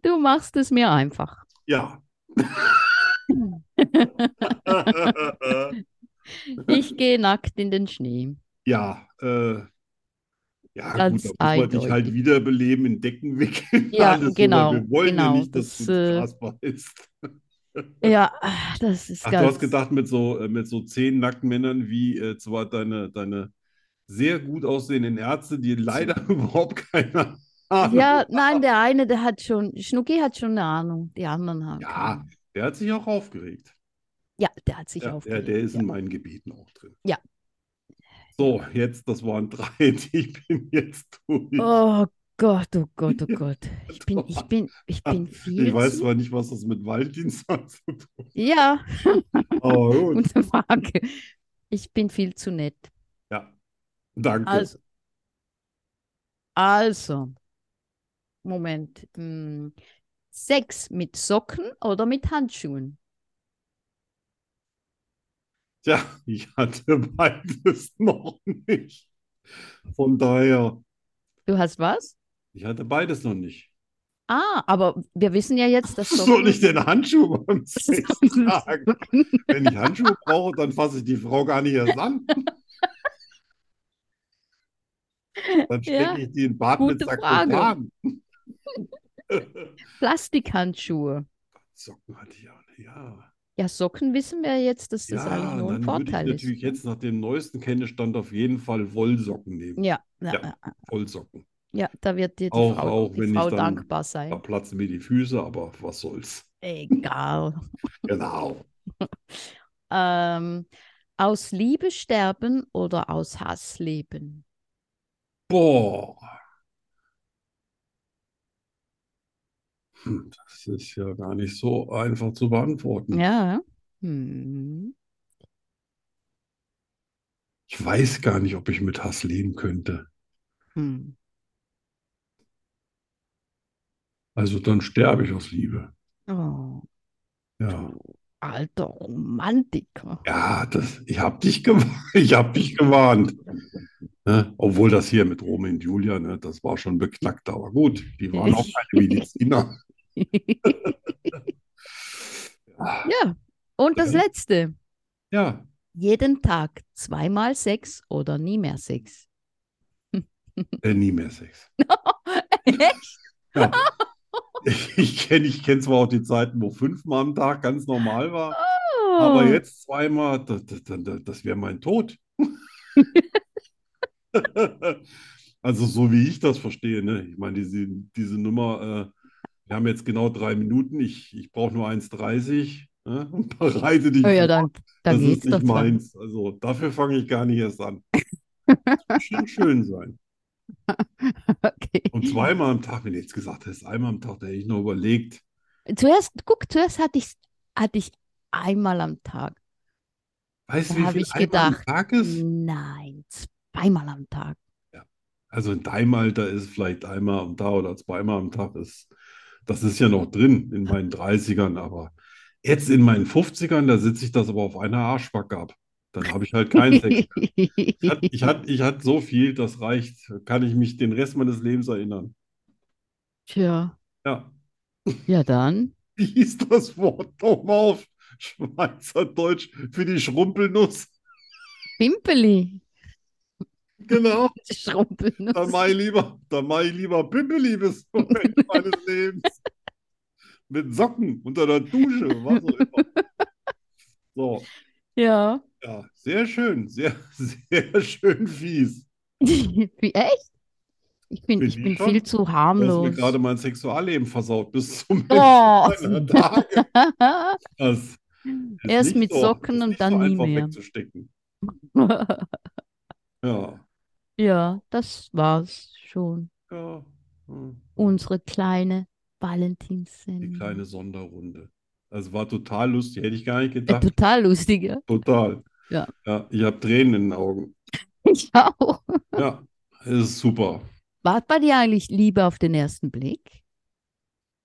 du machst es mir einfach. Ja. [laughs] Ich gehe nackt in den Schnee. Ja, äh, ja, Ganz gut, da muss man dich halt wiederbeleben, in Decken wickeln, Ja, [laughs] alles genau, wir wollen ja genau, nicht, dass das, du äh, Gras beißt. [laughs] Ja, das ist Ach, du hast ganz. gedacht, mit so, äh, mit so zehn nackten Männern wie äh, zwar deine, deine sehr gut aussehenden Ärzte, die leider überhaupt keine Ahnung Ja, haben. nein, der eine, der hat schon, Schnucki hat schon eine Ahnung, die anderen haben keine Ja, Ahnung. der hat sich auch aufgeregt. Ja, der hat sich Ja, der, aufgeregt. der ist ja. in meinen Gebieten auch drin. Ja. So, jetzt, das waren [laughs] drei, ich bin jetzt durch. Oh Gott, oh Gott, oh Gott. Ich bin, ich bin, ich bin Ich viel weiß zu. zwar nicht, was das mit Valentinstag [laughs] zu tun hat, Ja, aber gut. gute Frage. Ich bin viel zu nett. Ja, danke. Also, also, Moment. hm, Sex mit Socken oder mit Handschuhen? Tja, ich hatte beides [laughs] noch nicht. Von daher, Du hast was? ich hatte beides noch nicht. Ah, aber wir wissen ja jetzt, dass Soll Socken. ich denn Handschuhe beim Sex tragen? Wenn ich Handschuhe brauche, dann fasse ich die Frau gar nicht erst an. [laughs] Dann stecke Ja, ich die in den Bad mit. Sakrotan. [laughs] Plastikhandschuhe. Socken hatte ich auch nicht. Ja. Ja, Socken wissen wir jetzt, dass das Ja, eigentlich nur ein dann würde ich Vorteil ist. natürlich jetzt nach dem neuesten Kenntnisstand auf jeden Fall Wollsocken nehmen. Ja, ja, Ja. Vollsocken. ja, da wird dir die Auch, Frau, auch die wenn Frau ich dann, dankbar da sein. platzen mir die Füße, aber was soll's. Egal. [laughs] Genau. [laughs] Ähm, aus Liebe sterben oder aus Hass leben? Boah. Das ist ja gar nicht so einfach zu beantworten. Ja. Hm. Ich weiß gar nicht, ob ich mit Hass leben könnte. Hm. Also dann sterbe ich aus Liebe. Oh. Ja. Alter Romantiker. Ja, das, ich habe dich gewarnt. [laughs] Ich habe dich gewarnt. Ne? Obwohl das hier mit Romeo und Julia, ne, das war schon beknackt, aber gut, die waren auch keine [laughs] Mediziner. [laughs] Ja, und das. Letzte. Ja, Jeden Tag zweimal Sex oder nie mehr Sex. [laughs] äh, nie mehr Sex. [laughs] Echt? Ja. Ich, ich kenne ich kenn zwar auch die Zeiten, wo fünfmal am Tag ganz normal war, aber Oh. jetzt zweimal, das, das, das, das wäre mein Tod. Also so wie ich das verstehe, ne? Ich meine, diese, diese Nummer, äh, wir haben jetzt genau drei Minuten, ich, ich brauche nur 1,30, ne? [laughs] Und bereite dich Oh ja, dann, dann Das ist nicht meins. Also dafür fange ich gar nicht erst an. [laughs] Muss schon schön sein. [laughs] Okay. Und zweimal am Tag, wenn du jetzt gesagt hättest, einmal am Tag, da hätte ich noch überlegt. Zuerst, guck, zuerst hatte ich, hatte ich einmal am Tag. Weißt du, wie viel ich einmal am gedacht, Tag ist? nein, zweimal am Tag. Also in deinem Alter ist vielleicht einmal am Tag oder zweimal am Tag ist, das ist ja noch drin in meinen 30ern, aber jetzt in meinen 50ern, da sitze ich das aber auf einer Arschbacke ab. Dann habe ich halt keinen Sex. Ich hatte, ich ich so viel, das reicht, kann ich mich den Rest meines Lebens erinnern. Tja, Ja. ja dann. Wie hieß das Wort nochmal auf Schweizerdeutsch für die Schrumpelnuss? Pimpeli. Genau. [laughs] Da Schrumpelnuss. mache ich lieber, da mache ich lieber Ende [laughs] meines Lebens. Mit Socken unter der Dusche, was auch immer. So, Ja. ja, sehr schön, sehr, sehr schön fies. [laughs] Wie echt? Ich bin, Finde ich bin schon. viel zu Du hast mir harmlos. gerade mein Sexualleben versaut bis zum Ende Oh. meiner Tage. Das Erst mit so, Socken und dann so nie mehr. wegzustecken. Ja, Ja, das war's schon. ja. hm. Unsere kleine Die Valentinssendung. kleine Sonderrunde. Also war total lustig, hätte ich gar nicht Äh, gedacht. total lustig, ja. Total. Ja. Ja, ich habe Tränen in den Augen. [laughs] Ich auch. Ja, es ist super. War bei dir eigentlich Liebe auf den ersten Blick?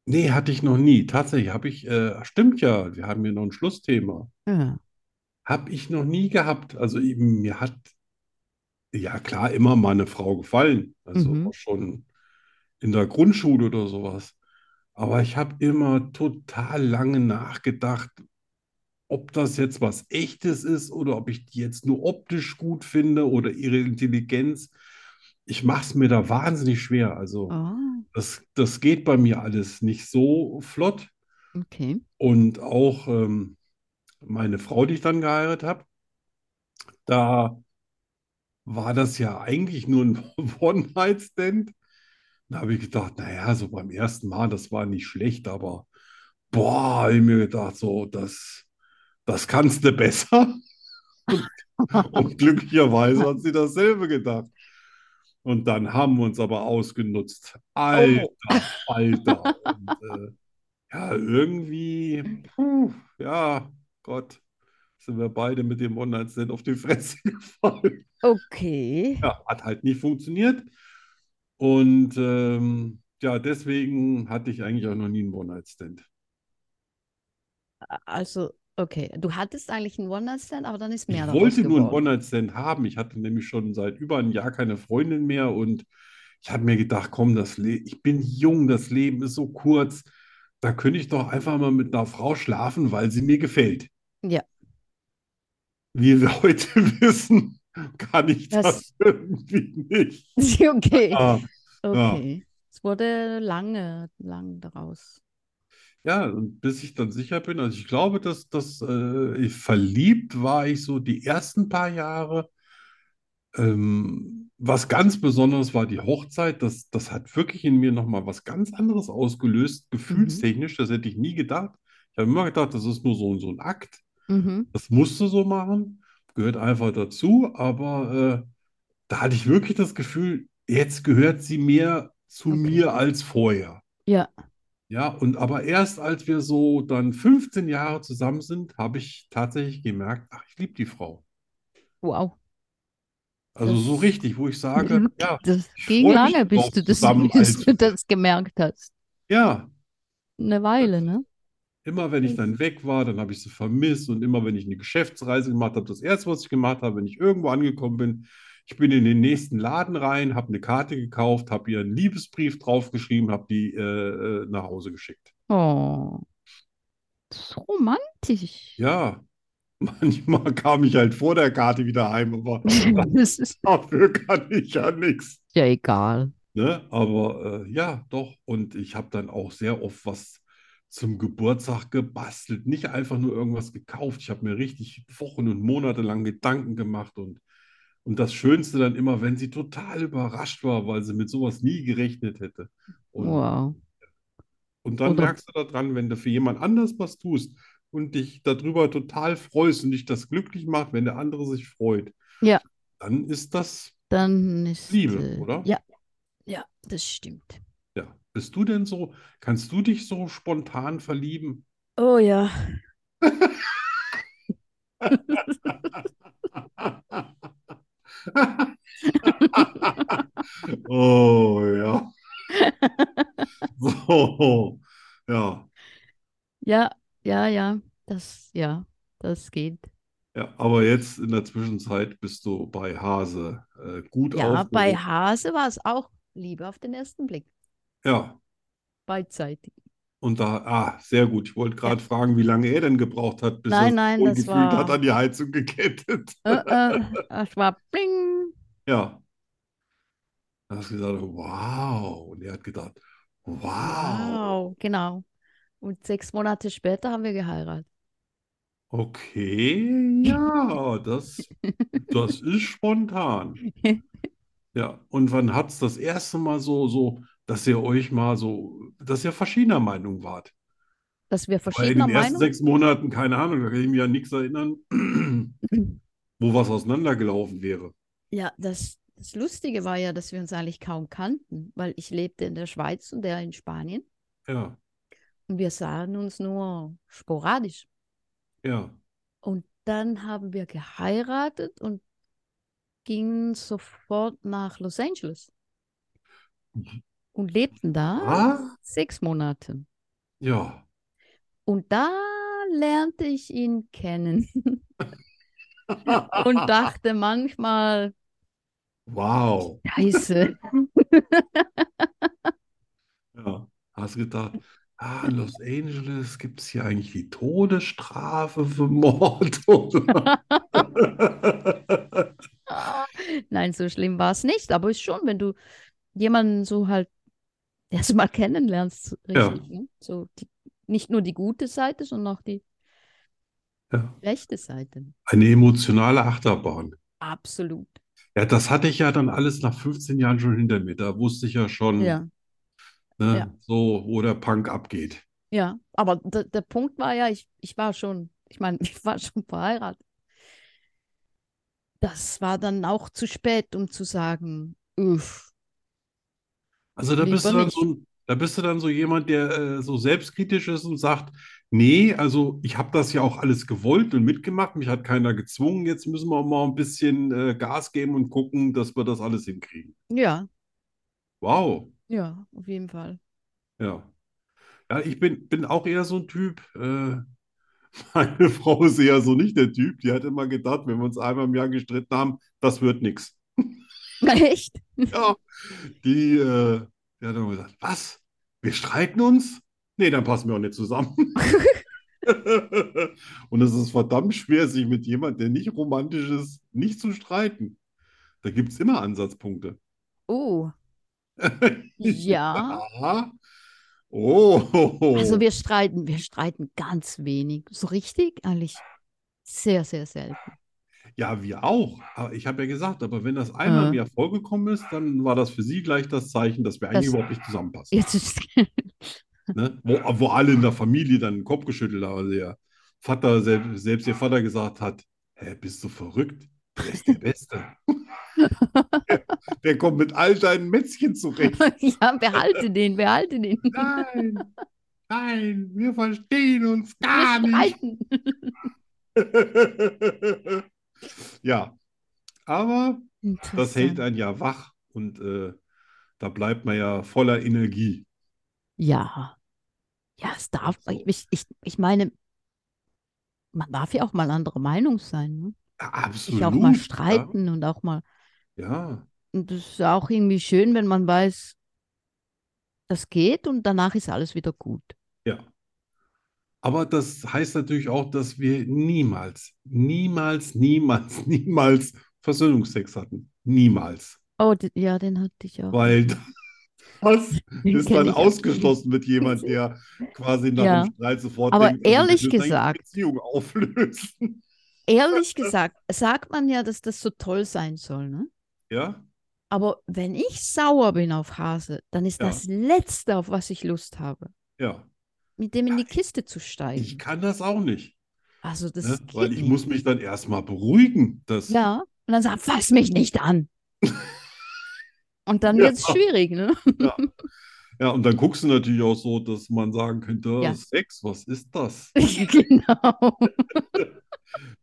Nee, hatte ich noch nie. Tatsächlich habe ich, äh, stimmt ja, wir haben hier noch ein Schlussthema. Ja. Habe ich noch nie gehabt. Also eben, mir hat, ja klar, immer mal eine Frau gefallen. Also Mhm. schon in der Grundschule oder sowas. Aber ich habe immer total lange nachgedacht, ob das jetzt was Echtes ist oder ob ich die jetzt nur optisch gut finde oder ihre Intelligenz. Ich mache es mir da wahnsinnig schwer. Also Ah, das, das geht bei mir alles nicht so flott. okay. Und auch ähm, meine Frau, die ich dann geheiratet habe, da war das ja eigentlich nur ein [laughs] One-Night-Stand. Da habe ich gedacht, naja, so beim ersten Mal, das war nicht schlecht, aber boah, habe ich mir gedacht, so, das, das kannst du besser. [laughs] Und, und glücklicherweise hat sie dasselbe gedacht. Und dann haben wir uns aber ausgenutzt. Alter, Alter. [laughs] Und, äh, ja, irgendwie, puh, ja, Gott, sind wir beide mit dem One-Night-Stand auf die Fresse gefallen. Okay. Ja, hat halt nicht funktioniert. Und ähm, ja, deswegen hatte ich eigentlich auch noch nie einen One-Night-Stand. Also, okay. Du hattest eigentlich einen One-Night-Stand, aber dann ist Ich mehr daraus wollte nur einen. One-Night-Stand haben. Ich hatte nämlich schon seit über einem Jahr keine Freundin mehr und ich habe mir gedacht, komm, das Le ich bin jung, das Leben ist so kurz. Da könnte ich doch einfach mal mit einer Frau schlafen, weil sie mir gefällt. Ja. Wie wir [laughs] heute wissen, kann ich das Das- irgendwie nicht. [laughs] Okay. Ah, Okay. Es wurde lange, lang daraus. Ja, und bis ich dann sicher bin, also ich glaube, dass das äh, verliebt war ich so die ersten paar Jahre. Ähm, was ganz Besonderes war die Hochzeit. Das, das hat wirklich in mir nochmal was ganz anderes ausgelöst, gefühlstechnisch. Das hätte ich nie gedacht. Ich habe immer gedacht, das ist nur so, so ein Akt. Mhm. Das musst du so machen, gehört einfach dazu. Aber äh, da hatte ich wirklich das Gefühl, jetzt gehört sie mehr zu Okay. mir als vorher. Ja. Ja, und aber erst als wir so dann 15 Jahre zusammen sind, habe ich tatsächlich gemerkt, ach, ich liebe die Frau. Wow. Also so Das- richtig, wo ich sage, [laughs] ja, Das ging lange, bis du das, [laughs] bis du das gemerkt hast. ja, Eine Weile, ne? Immer wenn ich dann weg war, dann habe ich sie vermisst. Und immer wenn ich eine Geschäftsreise gemacht habe, das erste, was ich gemacht habe, wenn ich irgendwo angekommen bin, ich bin in den nächsten Laden rein, habe eine Karte gekauft, habe ihr einen Liebesbrief draufgeschrieben, habe die äh, äh, nach Hause geschickt. Oh, so romantisch. Ja, [laughs] manchmal kam ich halt vor der Karte wieder heim, aber [laughs] Das ist dafür kann ich ja nichts. ja egal. Ne? Aber äh, ja, doch. Und ich habe dann auch sehr oft was zum Geburtstag gebastelt. Nicht einfach nur irgendwas gekauft. Ich habe mir richtig Wochen und Monate lang Gedanken gemacht. Und, und das Schönste dann immer, wenn sie total überrascht war, weil sie mit sowas nie gerechnet hätte. Und, Wow. und dann Oder- merkst du daran, wenn du für jemand anders was tust und dich darüber total freust und dich das glücklich macht, wenn der andere sich freut, Ja. dann ist das Dann ist Liebe, äh, oder? Ja, ja, das stimmt. Bist du denn so, kannst du dich so spontan verlieben? Oh ja. [laughs] Oh ja. So, ja. Ja, ja, ja. Das, ja, das geht. Ja, aber jetzt in der Zwischenzeit bist du bei Hase äh, gut Ja, bei. Hase war es auch Liebe auf den ersten Blick. Ja, Beidseitig. und da, ah, sehr gut. Ich wollte gerade fragen, wie lange er denn gebraucht hat, bis er Nein, sich nein, wohl das gefühlt hat, war- an die Heizung gekettet. Äh, äh, es war bling. Ja. Da hast du gesagt, wow. Und er hat gedacht, wow. Wow, genau. Und sechs Monate später haben wir geheiratet. Okay, ja, das, das ist spontan. [laughs] Ja, und wann hat es das erste Mal so, so, dass ihr euch mal so, dass ihr verschiedener Meinung wart? Dass wir Weil in verschiedener den ersten Meinung sechs Monaten, keine Ahnung, da kann ich mich an nichts erinnern, [clears throat] wo was auseinandergelaufen wäre. Ja, das, das Lustige war ja, dass wir uns eigentlich kaum kannten, weil ich lebte in der Schweiz und er in Spanien Ja, und wir sahen uns nur sporadisch. ja. Und dann haben wir geheiratet und gingen sofort nach Los Angeles und lebten da Ah, sechs Monate. ja. Und da lernte ich ihn kennen [laughs] und dachte manchmal, Wow. Scheiße. [laughs] Ja, hast gedacht, ah, in Los Angeles gibt es hier eigentlich die Todesstrafe für Mord? [laughs] Nein, so schlimm war es nicht, aber es ist schon, wenn du jemanden so halt erst mal kennenlernst, so Ja. richtig, ne? So die, nicht nur die gute Seite, sondern auch die Ja, schlechte Seite. eine emotionale Achterbahn. Absolut. Ja, das hatte ich ja dann alles nach 15 Jahren schon hinter mir. Da wusste ich ja schon, Ja, ne, Ja. so, wo der Punk abgeht. ja. Aber der, der Punkt war ja, ich, ich war schon, ich meine, [laughs] ich war schon verheiratet. Das war dann auch zu spät, um zu sagen, uff, Also da bist du dann so, da bist du dann so jemand, der äh, so selbstkritisch ist und sagt, nee, also ich habe das ja auch alles gewollt und mitgemacht, mich hat keiner gezwungen, jetzt müssen wir mal ein bisschen äh, Gas geben und gucken, dass wir das alles hinkriegen. ja, Wow, ja, auf jeden Fall. ja. Ja, ich bin, bin auch eher so ein Typ. Äh, [laughs] meine Frau ist eher so nicht der Typ. Die hat immer gedacht, wenn wir uns einmal im Jahr gestritten haben, das wird nichts. [laughs] Echt? Ja, die, äh, die hat immer gesagt, was? Wir streiten uns? Nee, dann passen wir auch nicht zusammen. [laughs] Und es ist verdammt schwer, sich mit jemandem, der nicht romantisch ist, nicht zu streiten. Da gibt es immer Ansatzpunkte. Oh, [laughs] ja. Ja. Oh. Also wir streiten, wir streiten ganz wenig. So richtig? Eigentlich sehr, sehr selten. Ja, wir auch. Aber ich habe ja gesagt, aber wenn das einmal im Äh. Jahr vorgekommen ist, dann war das für sie gleich das Zeichen, dass wir eigentlich Das- überhaupt nicht zusammenpassen. Jetzt [laughs] Ne? Wo, wo alle in der Familie dann den Kopf geschüttelt haben. Also der Vater, selbst, selbst ihr Vater gesagt hat, hä, bist du verrückt? Der ist der Beste. Der, [laughs] der kommt mit all deinen Mätzchen zurecht. [laughs] ja, behalte den, behalte den. Nein, nein, wir verstehen uns Wir gar nicht. Ja, aber das hält einen ja wach und äh, da bleibt man ja voller Energie. Ja, Ja, es darf, ich, ich, ich meine, man darf ja auch mal anderer Meinung sein, ne? Ja, Sich auch mal absolut. streiten und auch mal, Ja, ja. und das ist ja auch irgendwie schön, wenn man weiß, das geht und danach ist alles wieder gut. Ja. Aber das heißt natürlich auch, dass wir niemals, niemals, niemals, [laughs] niemals Versöhnungsex hatten. Niemals. Oh, ja, den hatte ich auch. Weil das [laughs] Den ist dann ausgeschlossen mit jemand, der quasi nach Ja. dem Streit sofort Aber denkt, also ehrlich gesagt- Beziehung auflösen. Ehrlich gesagt, sagt man ja, dass das so toll sein soll, ne? Ja? Aber wenn ich sauer bin auf Hase, dann ist Ja. das Letzte, auf was ich Lust habe, Ja. Mit dem in die Kiste zu steigen. Ich kann das auch nicht. Also das Ne? Weil ich nicht. muss mich dann erstmal beruhigen. Das, Ja, und dann sagt, fass mich nicht an. [laughs] Und dann Ja. wird es schwierig, ne? Ja. Ja, und dann guckst du natürlich auch so, dass man sagen könnte, Ja. Sex, was ist das? [laughs] Genau. [laughs]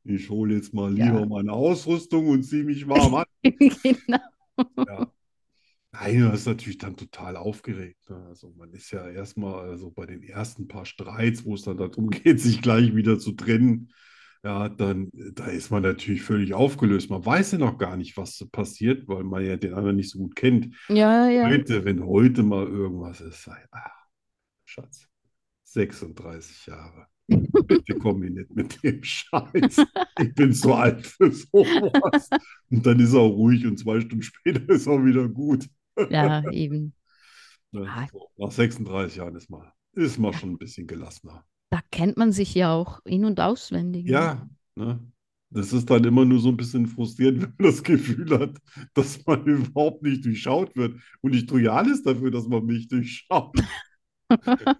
Ich hole jetzt mal lieber meine Ausrüstung und ziehe mich warm an. Genau. Ja. Nein, das ist natürlich dann total aufgeregt. Ne? Also man ist ja erstmal also bei den ersten paar Streits, wo es dann darum [laughs] geht, sich gleich wieder zu trennen, ja, dann da ist man natürlich völlig aufgelöst. Man weiß ja noch gar nicht, was passiert, weil man ja den anderen nicht so gut kennt. Ja, ja. Heute, wenn heute mal irgendwas ist, sei, ach, Schatz, 36 Jahre. [laughs] Bitte komm mir nicht mit dem Scheiß. Ich bin zu alt für sowas. [laughs] Und dann ist er auch ruhig und zwei Stunden später ist er wieder gut. Ja, eben. Ne? Ah. So, nach 36 Jahren ist man, ist man schon ein bisschen gelassener. Da kennt man sich ja auch in- und auswendig. ne? Ja, ne? Das ist dann immer nur so ein bisschen frustrierend, [laughs] wenn man das Gefühl hat, dass man [laughs] überhaupt nicht durchschaut wird. Und ich tue ja alles dafür, dass man mich [laughs] durchschaut.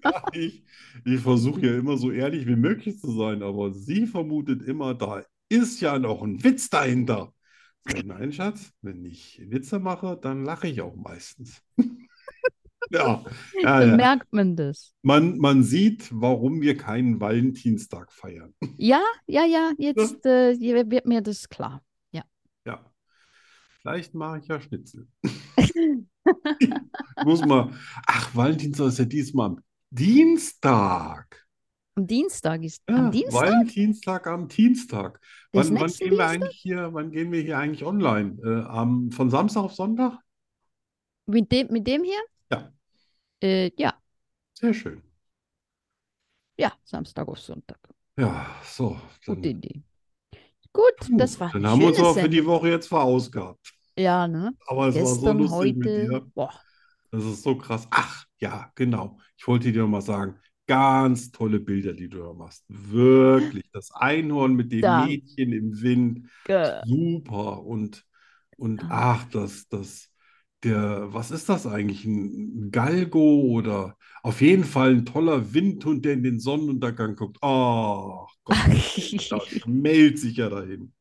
Ja, ich ich versuche ja immer so ehrlich wie möglich zu sein, aber sie vermutet immer, da ist ja noch ein Witz dahinter. Nein, Schatz, wenn ich Witze mache, dann lache ich auch meistens. [laughs] Ja, ja, Dann ja. merkt man das. Man, man sieht, warum wir keinen Valentinstag feiern. Ja, ja, ja, jetzt äh, je- wird mir das klar. Ja. Vielleicht mache ich ja Schnitzel. Ich [laughs] muss mal. Ach, Valentinstag ist ja diesmal am Dienstag. Am Dienstag ist, Ja, am Dienstag? Valentinstag am Dienstag. Wann, wann gehen wir eigentlich hier, wann gehen wir hier eigentlich online? Äh, am, von Samstag auf Sonntag? Mit dem, mit dem hier? Ja. Äh, ja, Sehr schön. ja, Samstag auf Sonntag. Ja, so. Gute Dann, Idee. Gut, puh, das war dann haben wir uns aber für die. Woche jetzt verausgabt. Ja, ne? Aber es war so Gestern, lustig mit heute. dir. Boah, Das ist so krass. Ach, ja, genau. Ich wollte dir mal sagen, ganz tolle Bilder, die du da machst. Wirklich. Das Einhorn mit dem Danke. Mädchen im Wind. Ge- Super. Und, und ach, das, das, der, was ist das eigentlich? Ein Galgo oder auf jeden Fall ein toller Windhund, der in den Sonnenuntergang guckt. Oh Gott, da [laughs] schmelzt sich ja dahin.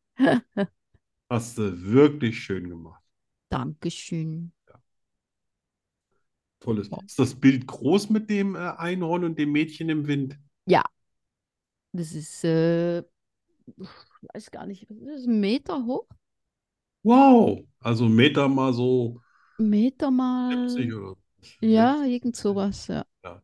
Hast du wirklich schön gemacht. Dankeschön. Tolles. Ist das Bild groß mit dem äh, Einhorn und dem Mädchen im Wind? Das ist, äh, ich weiß gar nicht, was ist das, ein Meter hoch? Wow. Also Meter mal so Meter mal. 70 oder. Ja, irgend sowas, ja. Ja.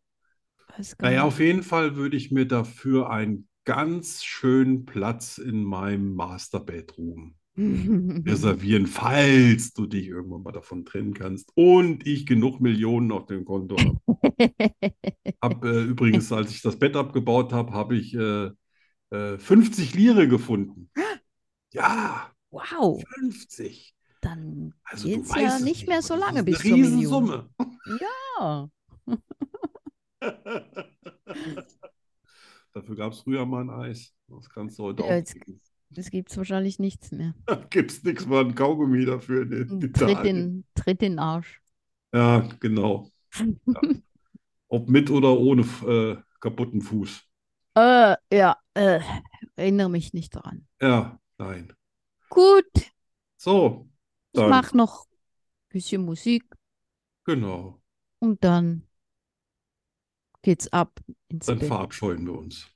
Weiß gar Naja, nicht. auf jeden Fall würde ich mir dafür einen ganz schönen Platz in meinem Master Bedroom reservieren, falls du dich irgendwann mal davon trennen kannst und ich genug Millionen auf dem Konto habe. Hab, äh, übrigens, als ich das Bett abgebaut habe, habe ich äh, äh, 50 Lire gefunden. Ja, Wow, 50. dann Also geht's du ja es nicht mehr so lange bis zur. Riesensumme. Ja. [laughs] Dafür gab es früher mal ein Eis. Das kannst du heute Ja, auch jetzt- kriegen. Es gibt wahrscheinlich nichts mehr. [laughs] Gibt es nichts mal ein Kaugummi dafür in, in Tritt in, Tritt den Arsch. Ja, genau. Ja. Ob mit oder ohne äh, kaputten Fuß. Äh, ja, äh, erinnere mich nicht daran. Ja, nein. Gut, So, ich dann, mache noch ein bisschen Musik genau. und dann geht's ab ins Dann Bett. verabscheuen wir uns.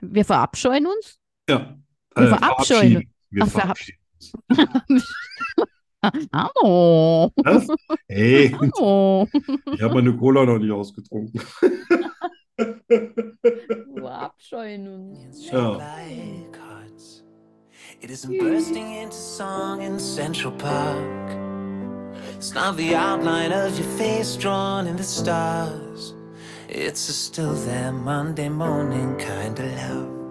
Wir verabscheuen uns? Ja, Wir äh, verabscheuen. verabschieden. Wir Ach, verab- verabschieden. [laughs] Hallo. Was? Hey, Hallo. ich habe meine Cola noch nicht ausgetrunken. Wir abscheuen uns. shaped Ja. It isn't bursting into song in Central Park. It's not the outline of your face drawn in the stars. It's a still there Monday morning kind of love.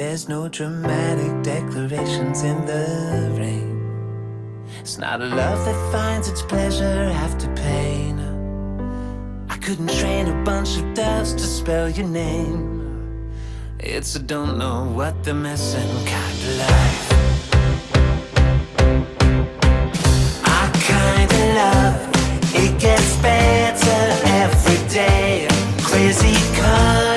There's no dramatic declarations in the rain. It's not a love that finds its pleasure after pain. I couldn't train a bunch of doves to spell your name. It's a don't know what they're missing kind of life. I kind of love it gets better every day. Crazy colors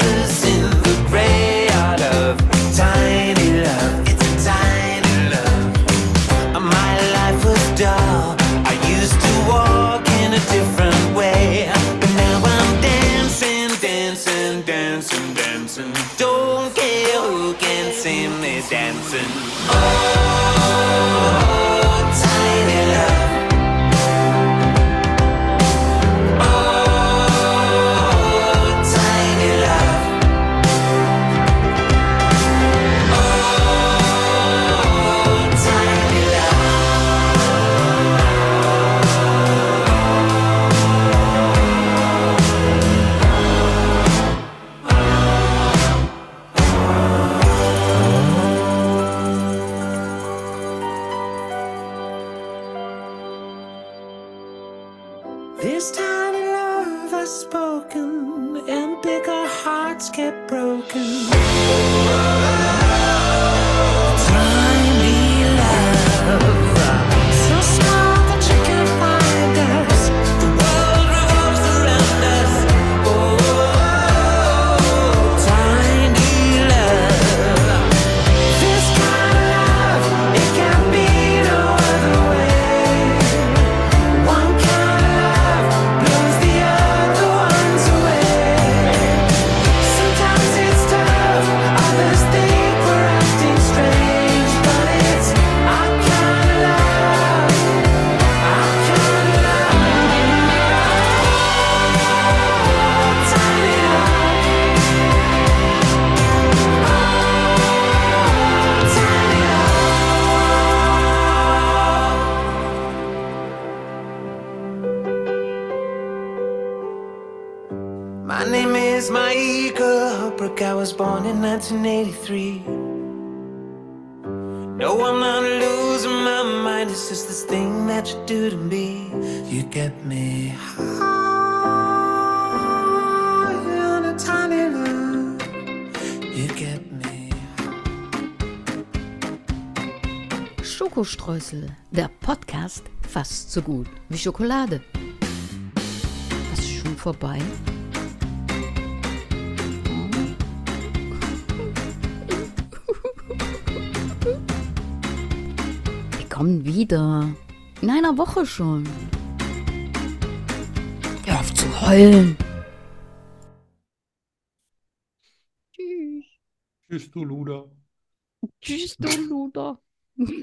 Schokostreusel, der Podcast fast so gut wie Schokolade. Was ist schon vorbei? Wir kommen wieder. In einer Woche schon. Hör auf zu heulen. Tschüss. Tschüss, du Luder. Tschüss, du Luder. [laughs]